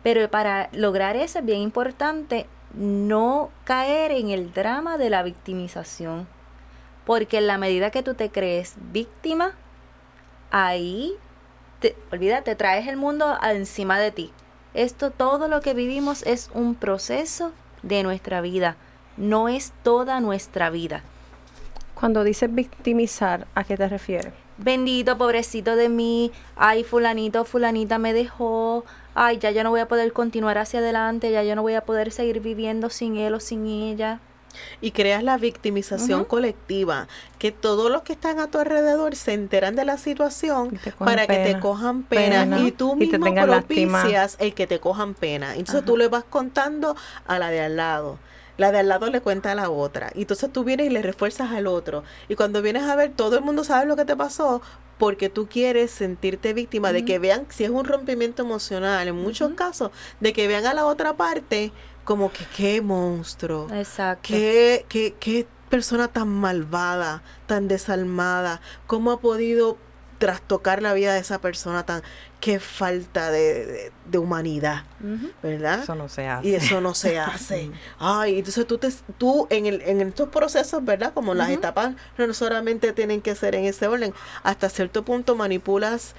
Pero para lograr eso es bien importante no caer en el drama de la victimización. Porque en la medida que tú te crees víctima, ahí, te, olvídate, traes el mundo encima de ti. Esto, todo lo que vivimos es un proceso de nuestra vida, no es toda nuestra vida. Cuando dices victimizar, ¿a qué te refieres? Bendito, pobrecito de mí, ay, fulanito, fulanita me dejó, ay, ya yo no voy a poder continuar hacia adelante, ya yo no voy a poder seguir viviendo sin él o sin ella. Y creas la victimización colectiva, que todos los que están a tu alrededor se enteran de la situación para que te cojan pena, y tú mismo propicias el que te cojan pena. Entonces tú le vas contando a la de al lado la de al lado le cuenta a la otra. Y entonces tú vienes y le refuerzas al otro. Y cuando vienes a ver, todo el mundo sabe lo que te pasó porque tú quieres sentirte víctima de que vean, si es un rompimiento emocional, en muchos casos, de que vean a la otra parte como que qué monstruo. Exacto. Qué, qué, qué persona tan malvada, tan desalmada. ¿Cómo ha podido trastocar la vida de esa persona tan qué falta de, de- de humanidad. ¿verdad? Eso no se hace. Y eso no se hace. Ay, entonces tú, te, tú en, el, en estos procesos, ¿verdad? Como las etapas no solamente tienen que ser en ese orden, hasta cierto punto manipulas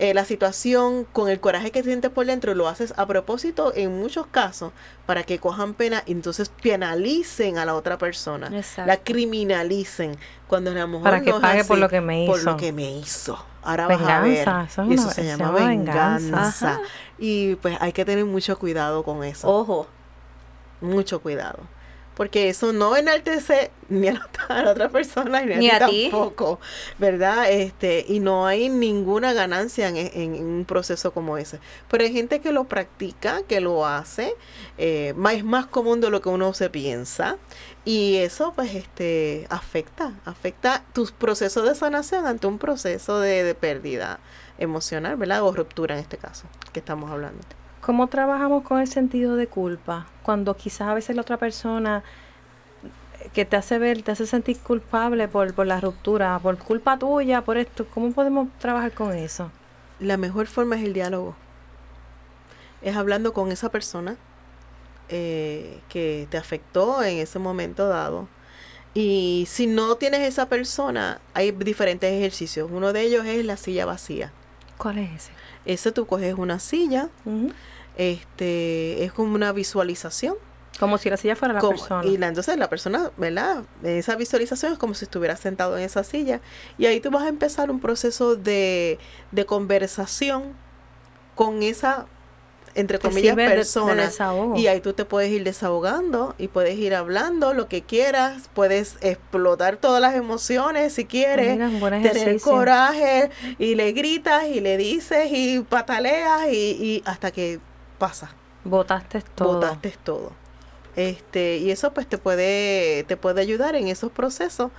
eh, la situación con el coraje que sientes por dentro, lo haces a propósito en muchos casos para que cojan pena y entonces penalicen a la otra persona, Exacto. la criminalicen, cuando a lo mejor Para que no pague por así, lo que me Por hizo. lo que me hizo. Ahora vas a ver. Venganza, eso es Y eso una- se llama venganza. venganza. Y pues hay que tener mucho cuidado con eso Ojo. mucho cuidado. Porque eso no enaltece ni a la, a la otra persona ni a, Ni ti a ti. tampoco, ¿verdad? Este, y no hay ninguna ganancia en, en- en un proceso como ese. Pero hay gente que lo practica, que lo hace, eh, es más común de lo que uno se piensa. Y eso pues este afecta, afecta tus procesos de sanación ante un proceso de, de pérdida emocional, ¿verdad? O ruptura en este caso que estamos hablando. ¿Cómo trabajamos con el sentido de culpa? Cuando quizás a veces la otra persona que te hace ver, te hace sentir culpable por, por la ruptura, por culpa tuya, por esto, ¿cómo podemos trabajar con eso? La mejor forma es el diálogo. Es hablando con esa persona eh, que te afectó en ese momento dado. Y si no tienes esa persona, hay diferentes ejercicios. Uno de ellos es la silla vacía. ¿Cuál es ese? Ese tú coges una silla, este, es como una visualización. Como si la silla fuera la como- persona. Y la, entonces la persona, ¿verdad? Esa visualización es como si estuviera sentado en esa silla. Y ahí tú vas a empezar un proceso de, de conversación con esa, entre comillas, sirve de- de persona. desahogo. y ahí tú te puedes ir desahogando y puedes ir hablando lo que quieras. Puedes explotar todas las emociones si quieres. Mira, Tener coraje y le gritas y le dices y pataleas y, y hasta que pasa Botaste todo. botaste todo. Este, y eso pues te puede, te puede ayudar en esos procesos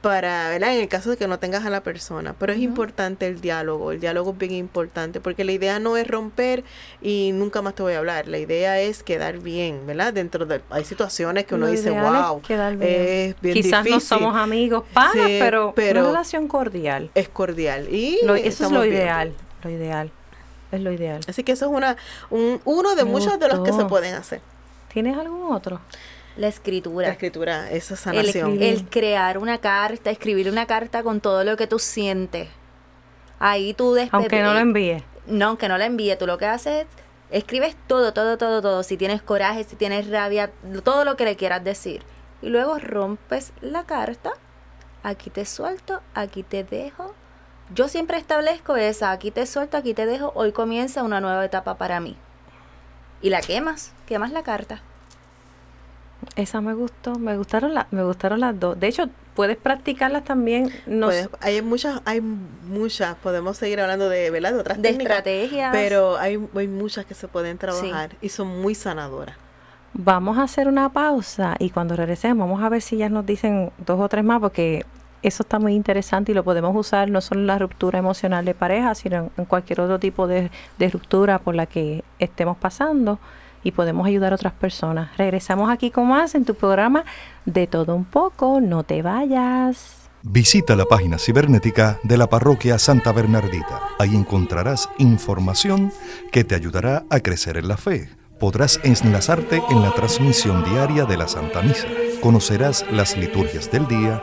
para, ¿verdad? En el caso de que no tengas a la persona. Pero es importante el diálogo, el diálogo es bien importante, porque la idea no es romper y nunca más te voy a hablar. La idea es quedar bien, ¿verdad? Dentro de, hay situaciones que uno Lo dice, es wow, quedar bien. es bien Quizás no difícil". somos amigos, Sí, pero, pero- una relación cordial. Es cordial. Y Lo- eso es lo bien. ideal, lo ideal. Es lo ideal. Así que eso es una, un, uno de Me muchos de los que se pueden hacer. ¿Tienes algún otro? La La escritura. escritura, esa El, sanación. el crear una carta, escribir una carta con todo lo que tú sientes. Ahí tú Aunque no lo envíes. No, aunque no la envíe, tú lo que haces es escribes todo, todo, todo, todo. Si tienes coraje, si tienes rabia, todo lo que le quieras decir. Y luego rompes la carta. Aquí te suelto, aquí te dejo. Yo siempre establezco esa, aquí te suelto, aquí te dejo. Hoy comienza una nueva etapa para mí. Y la quemas, quemas la carta. Esa me gustó, me gustaron las, me gustaron las dos. De hecho, puedes practicarlas también. No Pues, hay muchas, hay muchas, podemos seguir hablando de, ¿verdad? de otras De técnicas, estrategias. pero hay, hay muchas que se pueden trabajar y son muy sanadoras. Vamos a hacer una pausa y cuando regresemos vamos a ver si ya nos dicen dos o tres más porque eso está muy interesante y lo podemos usar no solo en la ruptura emocional de pareja, sino en, en cualquier otro tipo de, de ruptura por la que estemos pasando y podemos ayudar a otras personas. Regresamos aquí con más en tu programa de todo un poco, no te vayas. Visita la página cibernética de la parroquia Santa Bernardita. Ahí encontrarás información que te ayudará a crecer en la fe. Podrás enlazarte en la transmisión diaria de la Santa Misa. Conocerás las liturgias del día,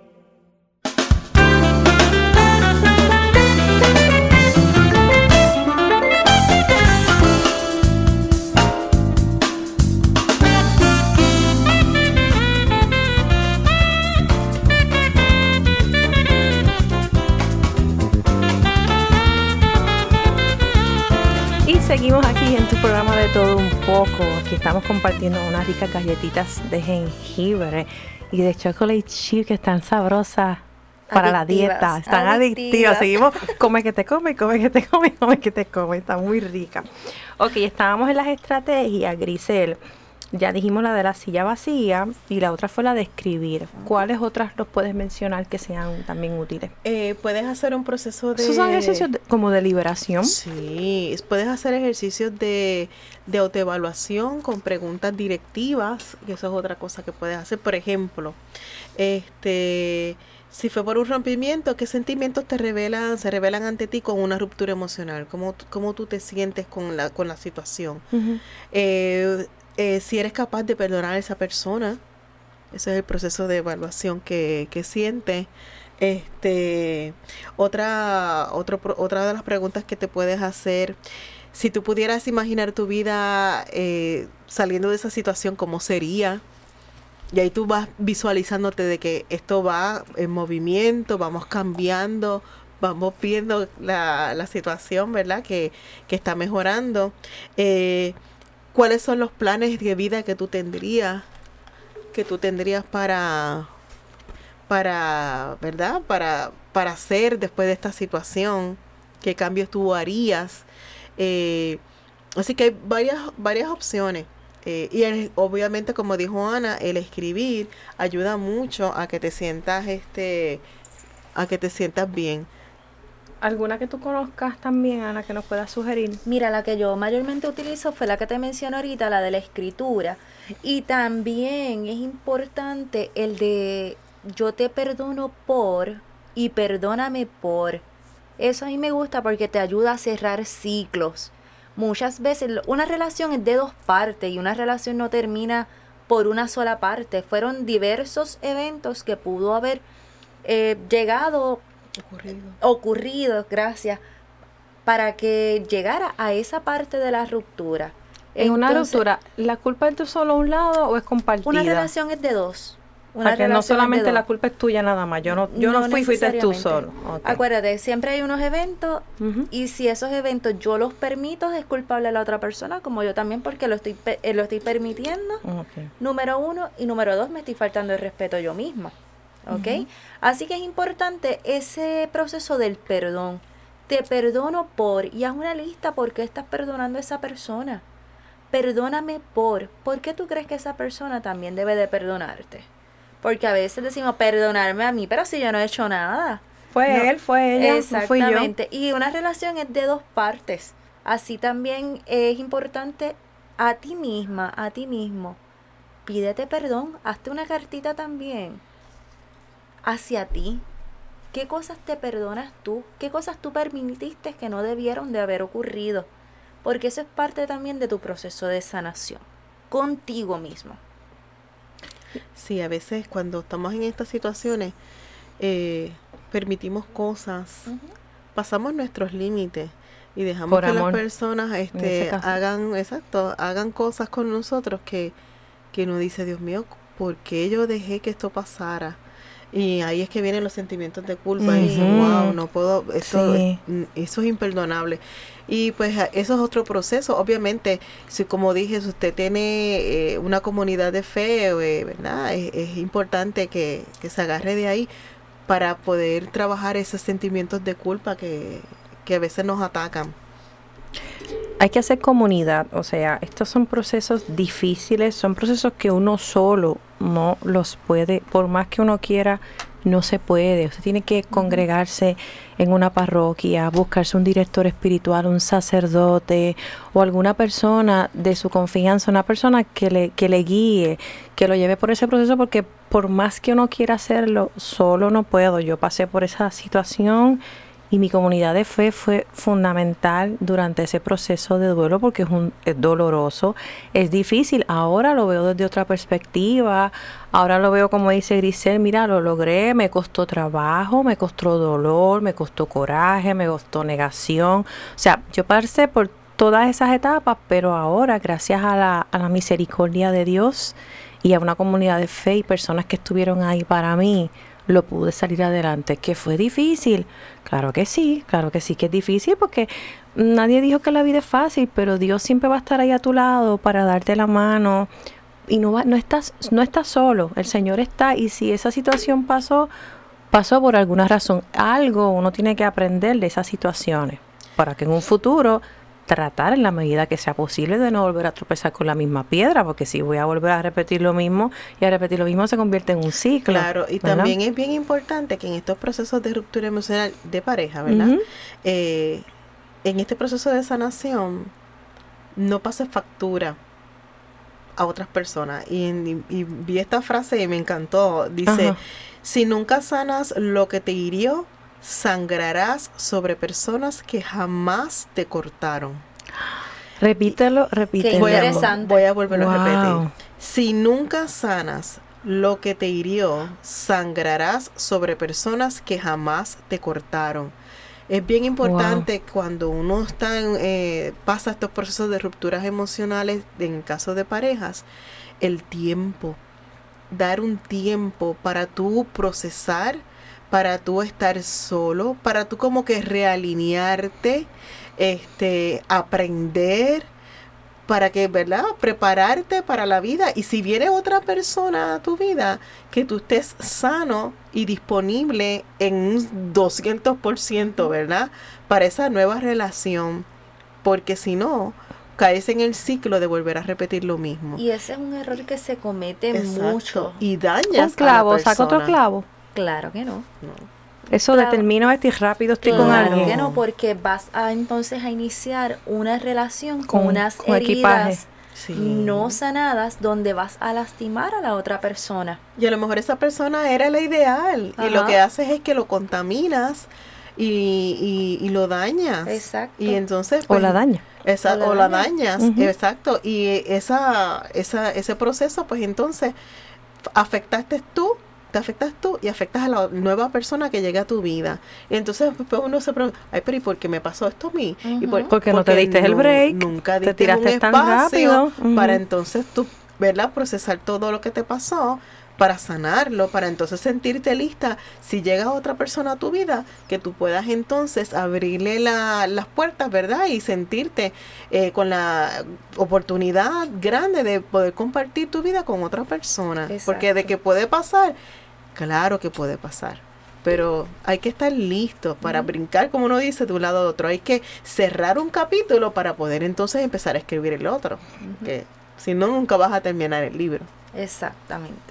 Aquí estamos compartiendo unas ricas galletitas de jengibre y de chocolate chip que están sabrosas para la dieta. Están adictivas. adictivas. Seguimos, come que te come, come que te come, come que te come. Está muy rica. Ok, estábamos en las estrategias, Grisel. Ya dijimos la de la silla vacía y la otra fue la de escribir. ¿Cuáles otras los puedes mencionar que sean también útiles? Eh, puedes hacer un proceso de... Esos son ejercicios como de liberación. Sí, puedes hacer ejercicios de, de autoevaluación con preguntas directivas, y eso es otra cosa que puedes hacer. Por ejemplo, este si fue por un rompimiento, ¿qué sentimientos te revelan, se revelan ante ti con una ruptura emocional? ¿Cómo, cómo tú te sientes con la, con la situación? Eh, eh, si eres capaz de perdonar a esa persona, ese es el proceso de evaluación que, que siente. Este, otra, otro, otra de las preguntas que te puedes hacer, si tú pudieras imaginar tu vida eh, saliendo de esa situación, ¿cómo sería? Y ahí tú vas visualizándote de que esto va en movimiento, vamos cambiando, vamos viendo la, la situación, ¿verdad? Que, que está mejorando. Eh, ¿Cuáles son los planes de vida que tú tendrías? Que tú tendrías para, para, ¿verdad? Para, para hacer después de esta situación. ¿Qué cambios tú harías? Eh, así que hay varias, varias opciones. Eh, y obviamente, como dijo Ana, el escribir ayuda mucho a que te sientas, este, a que te sientas bien. ¿Alguna que tú conozcas también, Ana, que nos puedas sugerir? Mira, la que yo mayormente utilizo fue la que te mencioné ahorita, la de la escritura. Y también es importante el de yo te perdono por y perdóname por. Eso a mí me gusta porque te ayuda a cerrar ciclos muchas veces una relación es de dos partes y una relación no termina por una sola parte. Fueron diversos eventos que pudo haber eh, llegado, ocurrido. ocurrido, gracias, para que llegara a esa parte de la ruptura. En una ruptura, ¿la culpa es de solo un lado o es compartida? Una relación es de dos. Una que no solamente la culpa es tuya nada más. Yo no, yo no, fui, fuiste tú solo. Acuérdate, siempre hay unos eventos y si esos eventos yo los permito, es culpable a la otra persona, como yo también, porque lo estoy, eh, lo estoy permitiendo. Número uno. Y número dos, me estoy faltando el respeto yo misma. ¿Ok? Así que es importante ese proceso del perdón. Te perdono por, y haz una lista por qué estás perdonando a esa persona. Perdóname por, ¿por qué tú crees que esa persona también debe de perdonarte? Porque a veces decimos, perdonarme a mí, pero si yo no he hecho nada. Fue él, fue ella, Exactamente. Y una relación es de dos partes. Así también es importante a ti misma, a ti mismo. Pídete perdón, hazte una cartita también hacia ti. ¿Qué cosas te perdonas tú? ¿Qué cosas tú permitiste que no debieron de haber ocurrido? Porque eso es parte también de tu proceso de sanación, contigo mismo. Sí, a veces cuando estamos en estas situaciones, eh, permitimos cosas, pasamos nuestros límites y dejamos que las personas este, hagan, exacto, hagan cosas con nosotros que, que uno dice, Dios mío, ¿por qué yo dejé que esto pasara? Y ahí es que vienen los sentimientos de culpa y wow, no puedo, esto, eso es imperdonable. Y pues eso es otro proceso. Obviamente, si como dije, si usted tiene eh, una comunidad de fe, eh, ¿verdad? Es, importante que, se agarre de ahí para poder trabajar esos sentimientos de culpa que, que a veces nos atacan. Hay que hacer comunidad, o sea, estos son procesos difíciles, son procesos que uno solo no los puede, por más que uno quiera, no se puede. Usted tiene que congregarse en una parroquia, buscarse un director espiritual, un sacerdote o alguna persona de su confianza, una persona que le, que le guíe, que lo lleve por ese proceso, porque por más que uno quiera hacerlo, solo no puedo. Yo pasé por esa situación y mi comunidad de fe fue fundamental durante ese proceso de duelo porque es, un, es doloroso, es difícil. Ahora lo veo desde otra perspectiva, ahora lo veo como dice Grisel, mira, lo logré, me costó trabajo, me costó dolor, me costó coraje, me costó negación. O sea, yo pasé por todas esas etapas, pero ahora, gracias a la, a la misericordia de Dios y a una comunidad de fe y personas que estuvieron ahí para mí, lo pude salir adelante. ¿Que fue difícil? Claro que sí, claro que sí que es difícil porque nadie dijo que la vida es fácil, pero Dios siempre va a estar ahí a tu lado para darte la mano y no, va, no, estás, no estás solo, el Señor está y si esa situación pasó, pasó por alguna razón. Algo uno tiene que aprender de esas situaciones para que en un futuro tratar en la medida que sea posible de no volver a tropezar con la misma piedra, porque si voy a volver a repetir lo mismo y a repetir lo mismo se convierte en un ciclo. Claro, y también es bien importante que en estos procesos de ruptura emocional de pareja, ¿verdad? Eh, en este proceso de sanación no pase factura a otras personas. Y, vi esta frase y me encantó. Dice, si nunca sanas lo que te hirió, sangrarás sobre personas que jamás te cortaron. Repítelo, repítelo. Voy a, voy a volverlo a repetir. Si nunca sanas lo que te hirió, sangrarás sobre personas que jamás te cortaron. Es bien importante cuando uno está eh, pasa estos procesos de rupturas emocionales, en caso de parejas, el tiempo. Dar un tiempo para tú procesar para tú estar solo, para tú como que realinearte, este, aprender, para que, ¿verdad? Prepararte para la vida. Y si viene otra persona a tu vida, que tú estés sano y disponible en un 200%, ¿verdad? Para esa nueva relación. Porque si no, caes en el ciclo de volver a repetir lo mismo. Y ese es un error que se comete mucho. Y dañas un clavo, saca otro clavo. Claro que no. Eso determina este rápido estoy con alguien. que no, porque vas a entonces a iniciar una relación con, unas heridas no sanadas donde vas a lastimar a la otra persona. Y a lo mejor esa persona era la ideal y lo que haces es que lo contaminas y, y, lo dañas. Exacto. Y entonces... o la pues, daña. Esa, o la, dañas, exacto. Y esa, esa, ese proceso, pues entonces afectaste tú te afectas tú y afectas a la nueva persona que llega a tu vida. Y entonces pues, uno se pregunta, ay, pero ¿y por qué me pasó esto a mí? ¿Y porque no te diste el break, nunca te tiraste tan rápido para entonces tú, ¿verdad? Procesar todo lo que te pasó para sanarlo, para entonces sentirte lista si llega otra persona a tu vida, que tú puedas entonces abrirle las puertas, ¿verdad? Y sentirte eh, con la oportunidad grande de poder compartir tu vida con otra persona. Porque de que puede pasar, Claro que puede pasar, pero hay que estar listo para brincar, como uno dice, de un lado a otro. Hay que cerrar un capítulo para poder entonces empezar a escribir el otro. que si no, nunca vas a terminar el libro. Exactamente.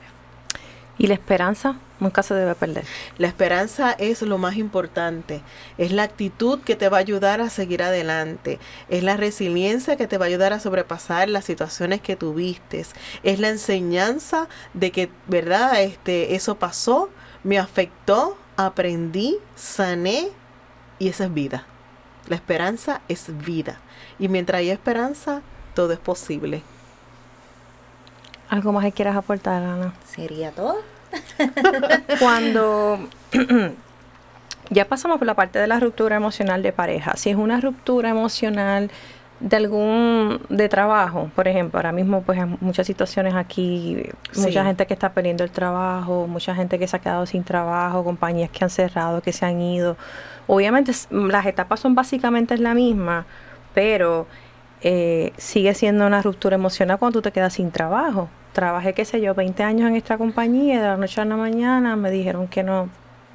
¿Y la esperanza? Nunca se debe perder. La esperanza es lo más importante. Es la actitud que te va a ayudar a seguir adelante. Es la resiliencia que te va a ayudar a sobrepasar las situaciones que tuviste. Es la enseñanza de que, ¿verdad? Este, eso pasó, me afectó, aprendí, sané y esa es vida. La esperanza es vida. Y mientras hay esperanza, todo es posible. ¿Algo más que quieras aportar, Ana? Sería todo. Cuando ya pasamos por la parte de la ruptura emocional de pareja, si es una ruptura emocional de algún de trabajo, por ejemplo, ahora mismo pues hay muchas situaciones aquí, mucha gente que está perdiendo el trabajo, mucha gente que se ha quedado sin trabajo, compañías que han cerrado, que se han ido. Obviamente las etapas son básicamente la misma, pero eh, sigue siendo una ruptura emocional cuando tú te quedas sin trabajo trabajé, qué sé yo, 20 años en esta compañía y de la noche a la mañana me dijeron que no,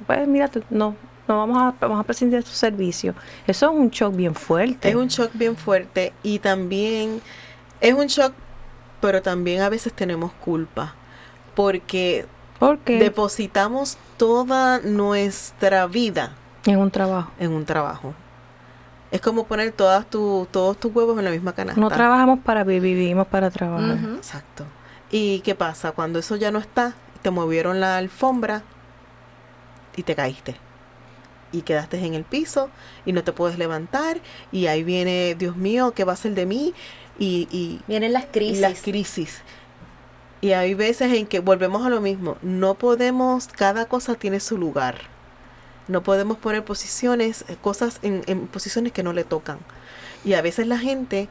pues mira, no, no vamos a, vamos a prescindir de tu servicio. Eso es un shock bien fuerte. Es un shock bien fuerte y también es un shock, pero también a veces tenemos culpa porque depositamos toda nuestra vida en un trabajo. En un trabajo. Es como poner todas tu, todos tus huevos en la misma canasta. No trabajamos para vivir, vivimos para trabajar. Exacto. ¿Y qué pasa? Cuando eso ya no está, te movieron la alfombra y te caíste. Y quedaste en el piso y no te puedes levantar. Y ahí viene, Dios mío, ¿qué va a ser de mí? Y, y vienen las crisis. Las crisis. Y hay veces en que volvemos a lo mismo. No podemos, cada cosa tiene su lugar. No podemos poner posiciones, eh, cosas en, en posiciones que no le tocan. Y a veces la gente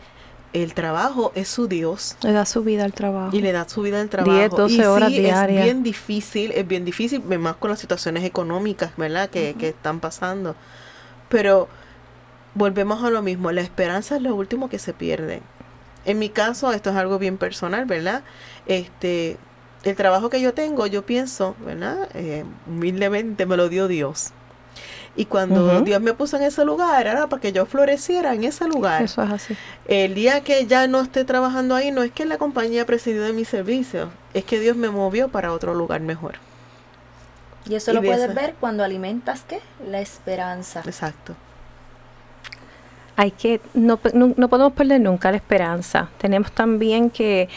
el trabajo es su Dios. Le da su vida al trabajo. Y le da su vida al trabajo. 10, 12 horas diarias. Es bien difícil, es bien difícil, más con las situaciones económicas, ¿verdad? Que, que están pasando. Pero volvemos a lo mismo, la esperanza es lo último que se pierde. En mi caso, esto es algo bien personal, ¿verdad? Este, el trabajo que yo tengo, yo pienso, ¿verdad? Eh, humildemente me lo dio Dios. Y cuando Dios me puso en ese lugar, era para que yo floreciera en ese lugar. Eso es así. El día que ya no esté trabajando ahí, no es que la compañía prescindió de mi servicio, es que Dios me movió para otro lugar mejor. Y eso lo puedes ver cuando alimentas, ¿qué? La esperanza. Exacto. Hay que, no, no, no podemos perder nunca la esperanza. Tenemos también que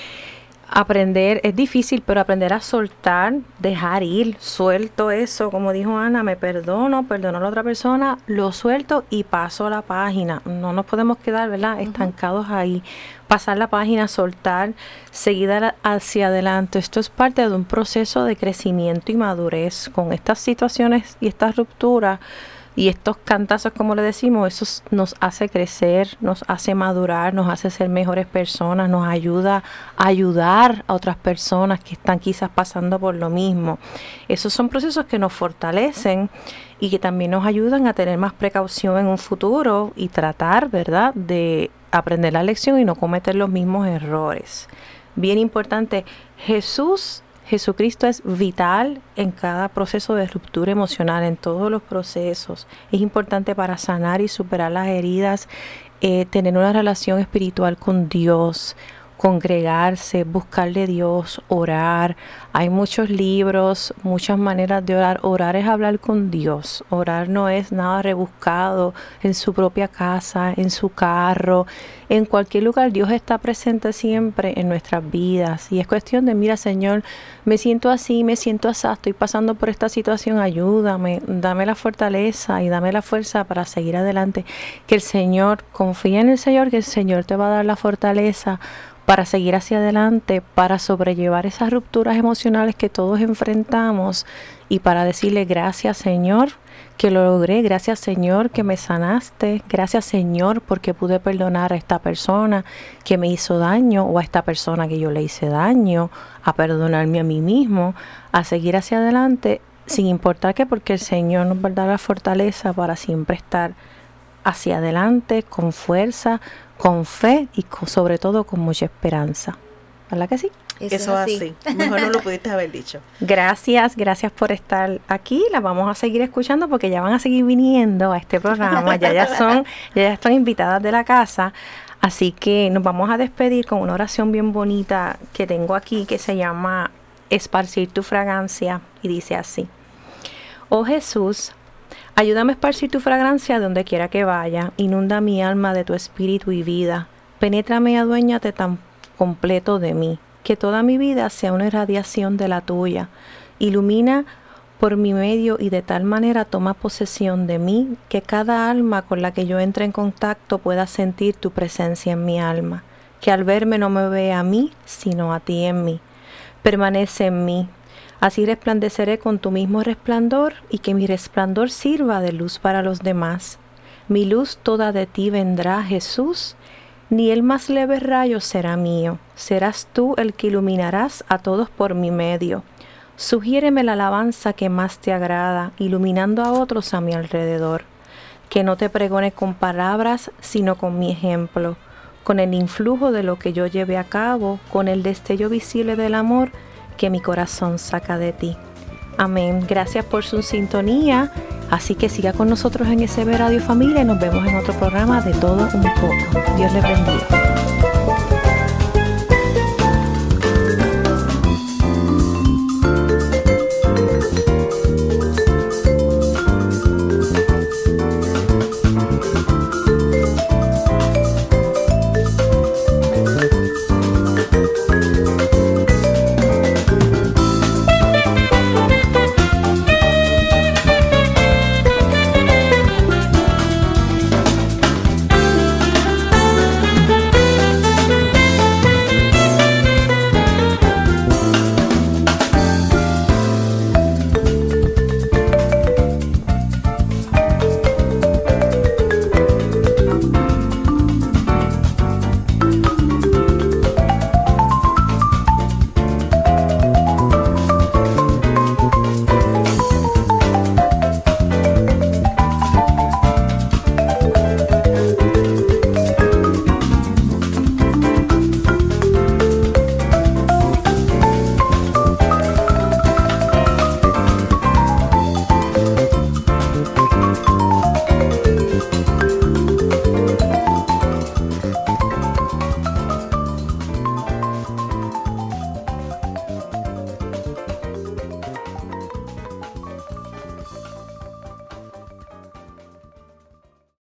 aprender, es difícil, pero aprender a soltar, dejar ir, suelto eso, como dijo Ana, me perdono, perdono a la otra persona, lo suelto y paso a la página. No nos podemos quedar, ¿verdad? Estancados ahí. Pasar la página, soltar, seguir hacia adelante. Esto es parte de un proceso de crecimiento y madurez. Con estas situaciones y estas rupturas, y estos cantazos, como le decimos, eso nos hace crecer, nos hace madurar, nos hace ser mejores personas, nos ayuda a ayudar a otras personas que están quizás pasando por lo mismo. Esos son procesos que nos fortalecen y que también nos ayudan a tener más precaución en un futuro y tratar, ¿verdad?, de aprender la lección y no cometer los mismos errores. Bien importante, Jesús Jesucristo es vital en cada proceso de ruptura emocional, en todos los procesos. Es importante para sanar y superar las heridas, eh, tener una relación espiritual con Dios, congregarse, buscarle Dios, orar. Hay muchos libros, muchas maneras de orar. Orar es hablar con Dios. Orar no es nada rebuscado en su propia casa, en su carro, en cualquier lugar. Dios está presente siempre en nuestras vidas. Y es cuestión de, mira Señor, me siento así, me siento así, estoy pasando por esta situación, ayúdame, dame la fortaleza y dame la fuerza para seguir adelante. Que el Señor, confía en el Señor, que el Señor te va a dar la fortaleza para seguir hacia adelante, para sobrellevar esas rupturas emocionales que todos enfrentamos y para decirle gracias Señor que lo logré, gracias Señor que me sanaste, gracias Señor porque pude perdonar a esta persona que me hizo daño o a esta persona que yo le hice daño, a perdonarme a mí mismo, a seguir hacia adelante sin importar que porque el Señor nos va a dar la fortaleza para siempre estar hacia adelante con fuerza, con fe y sobre todo con mucha esperanza. ¿Verdad que sí? Eso, es así. Mejor no lo pudiste haber dicho. Gracias, gracias por estar aquí. Las vamos a seguir escuchando porque ya van a seguir viniendo a este programa. Ya ya son, ya, ya están invitadas de la casa. Así que nos vamos a despedir con una oración bien bonita que tengo aquí que se llama Esparcir tu fragancia y dice así. Oh Jesús, Ayúdame a esparcir tu fragancia donde quiera que vaya. Inunda mi alma de tu espíritu y vida. Penétrame y aduéñate tan completo de mí. Que toda mi vida sea una irradiación de la tuya. Ilumina por mi medio y de tal manera toma posesión de mí que cada alma con la que yo entre en contacto pueda sentir tu presencia en mi alma. Que al verme no me vea a mí, sino a ti en mí. Permanece en mí, Así resplandeceré con tu mismo resplandor y que mi resplandor sirva de luz para los demás. Mi luz toda de ti vendrá, Jesús, ni el más leve rayo será mío. Serás tú el que iluminarás a todos por mi medio. Sugiéreme la alabanza que más te agrada, iluminando a otros a mi alrededor. Que no te pregone con palabras, sino con mi ejemplo, con el influjo de lo que yo lleve a cabo, con el destello visible del amor, que mi corazón saca de ti. Amén. Gracias por su sintonía. Así que siga con nosotros en ese Radio Familia y nos vemos en otro programa de todo un poco. Dios le bendiga.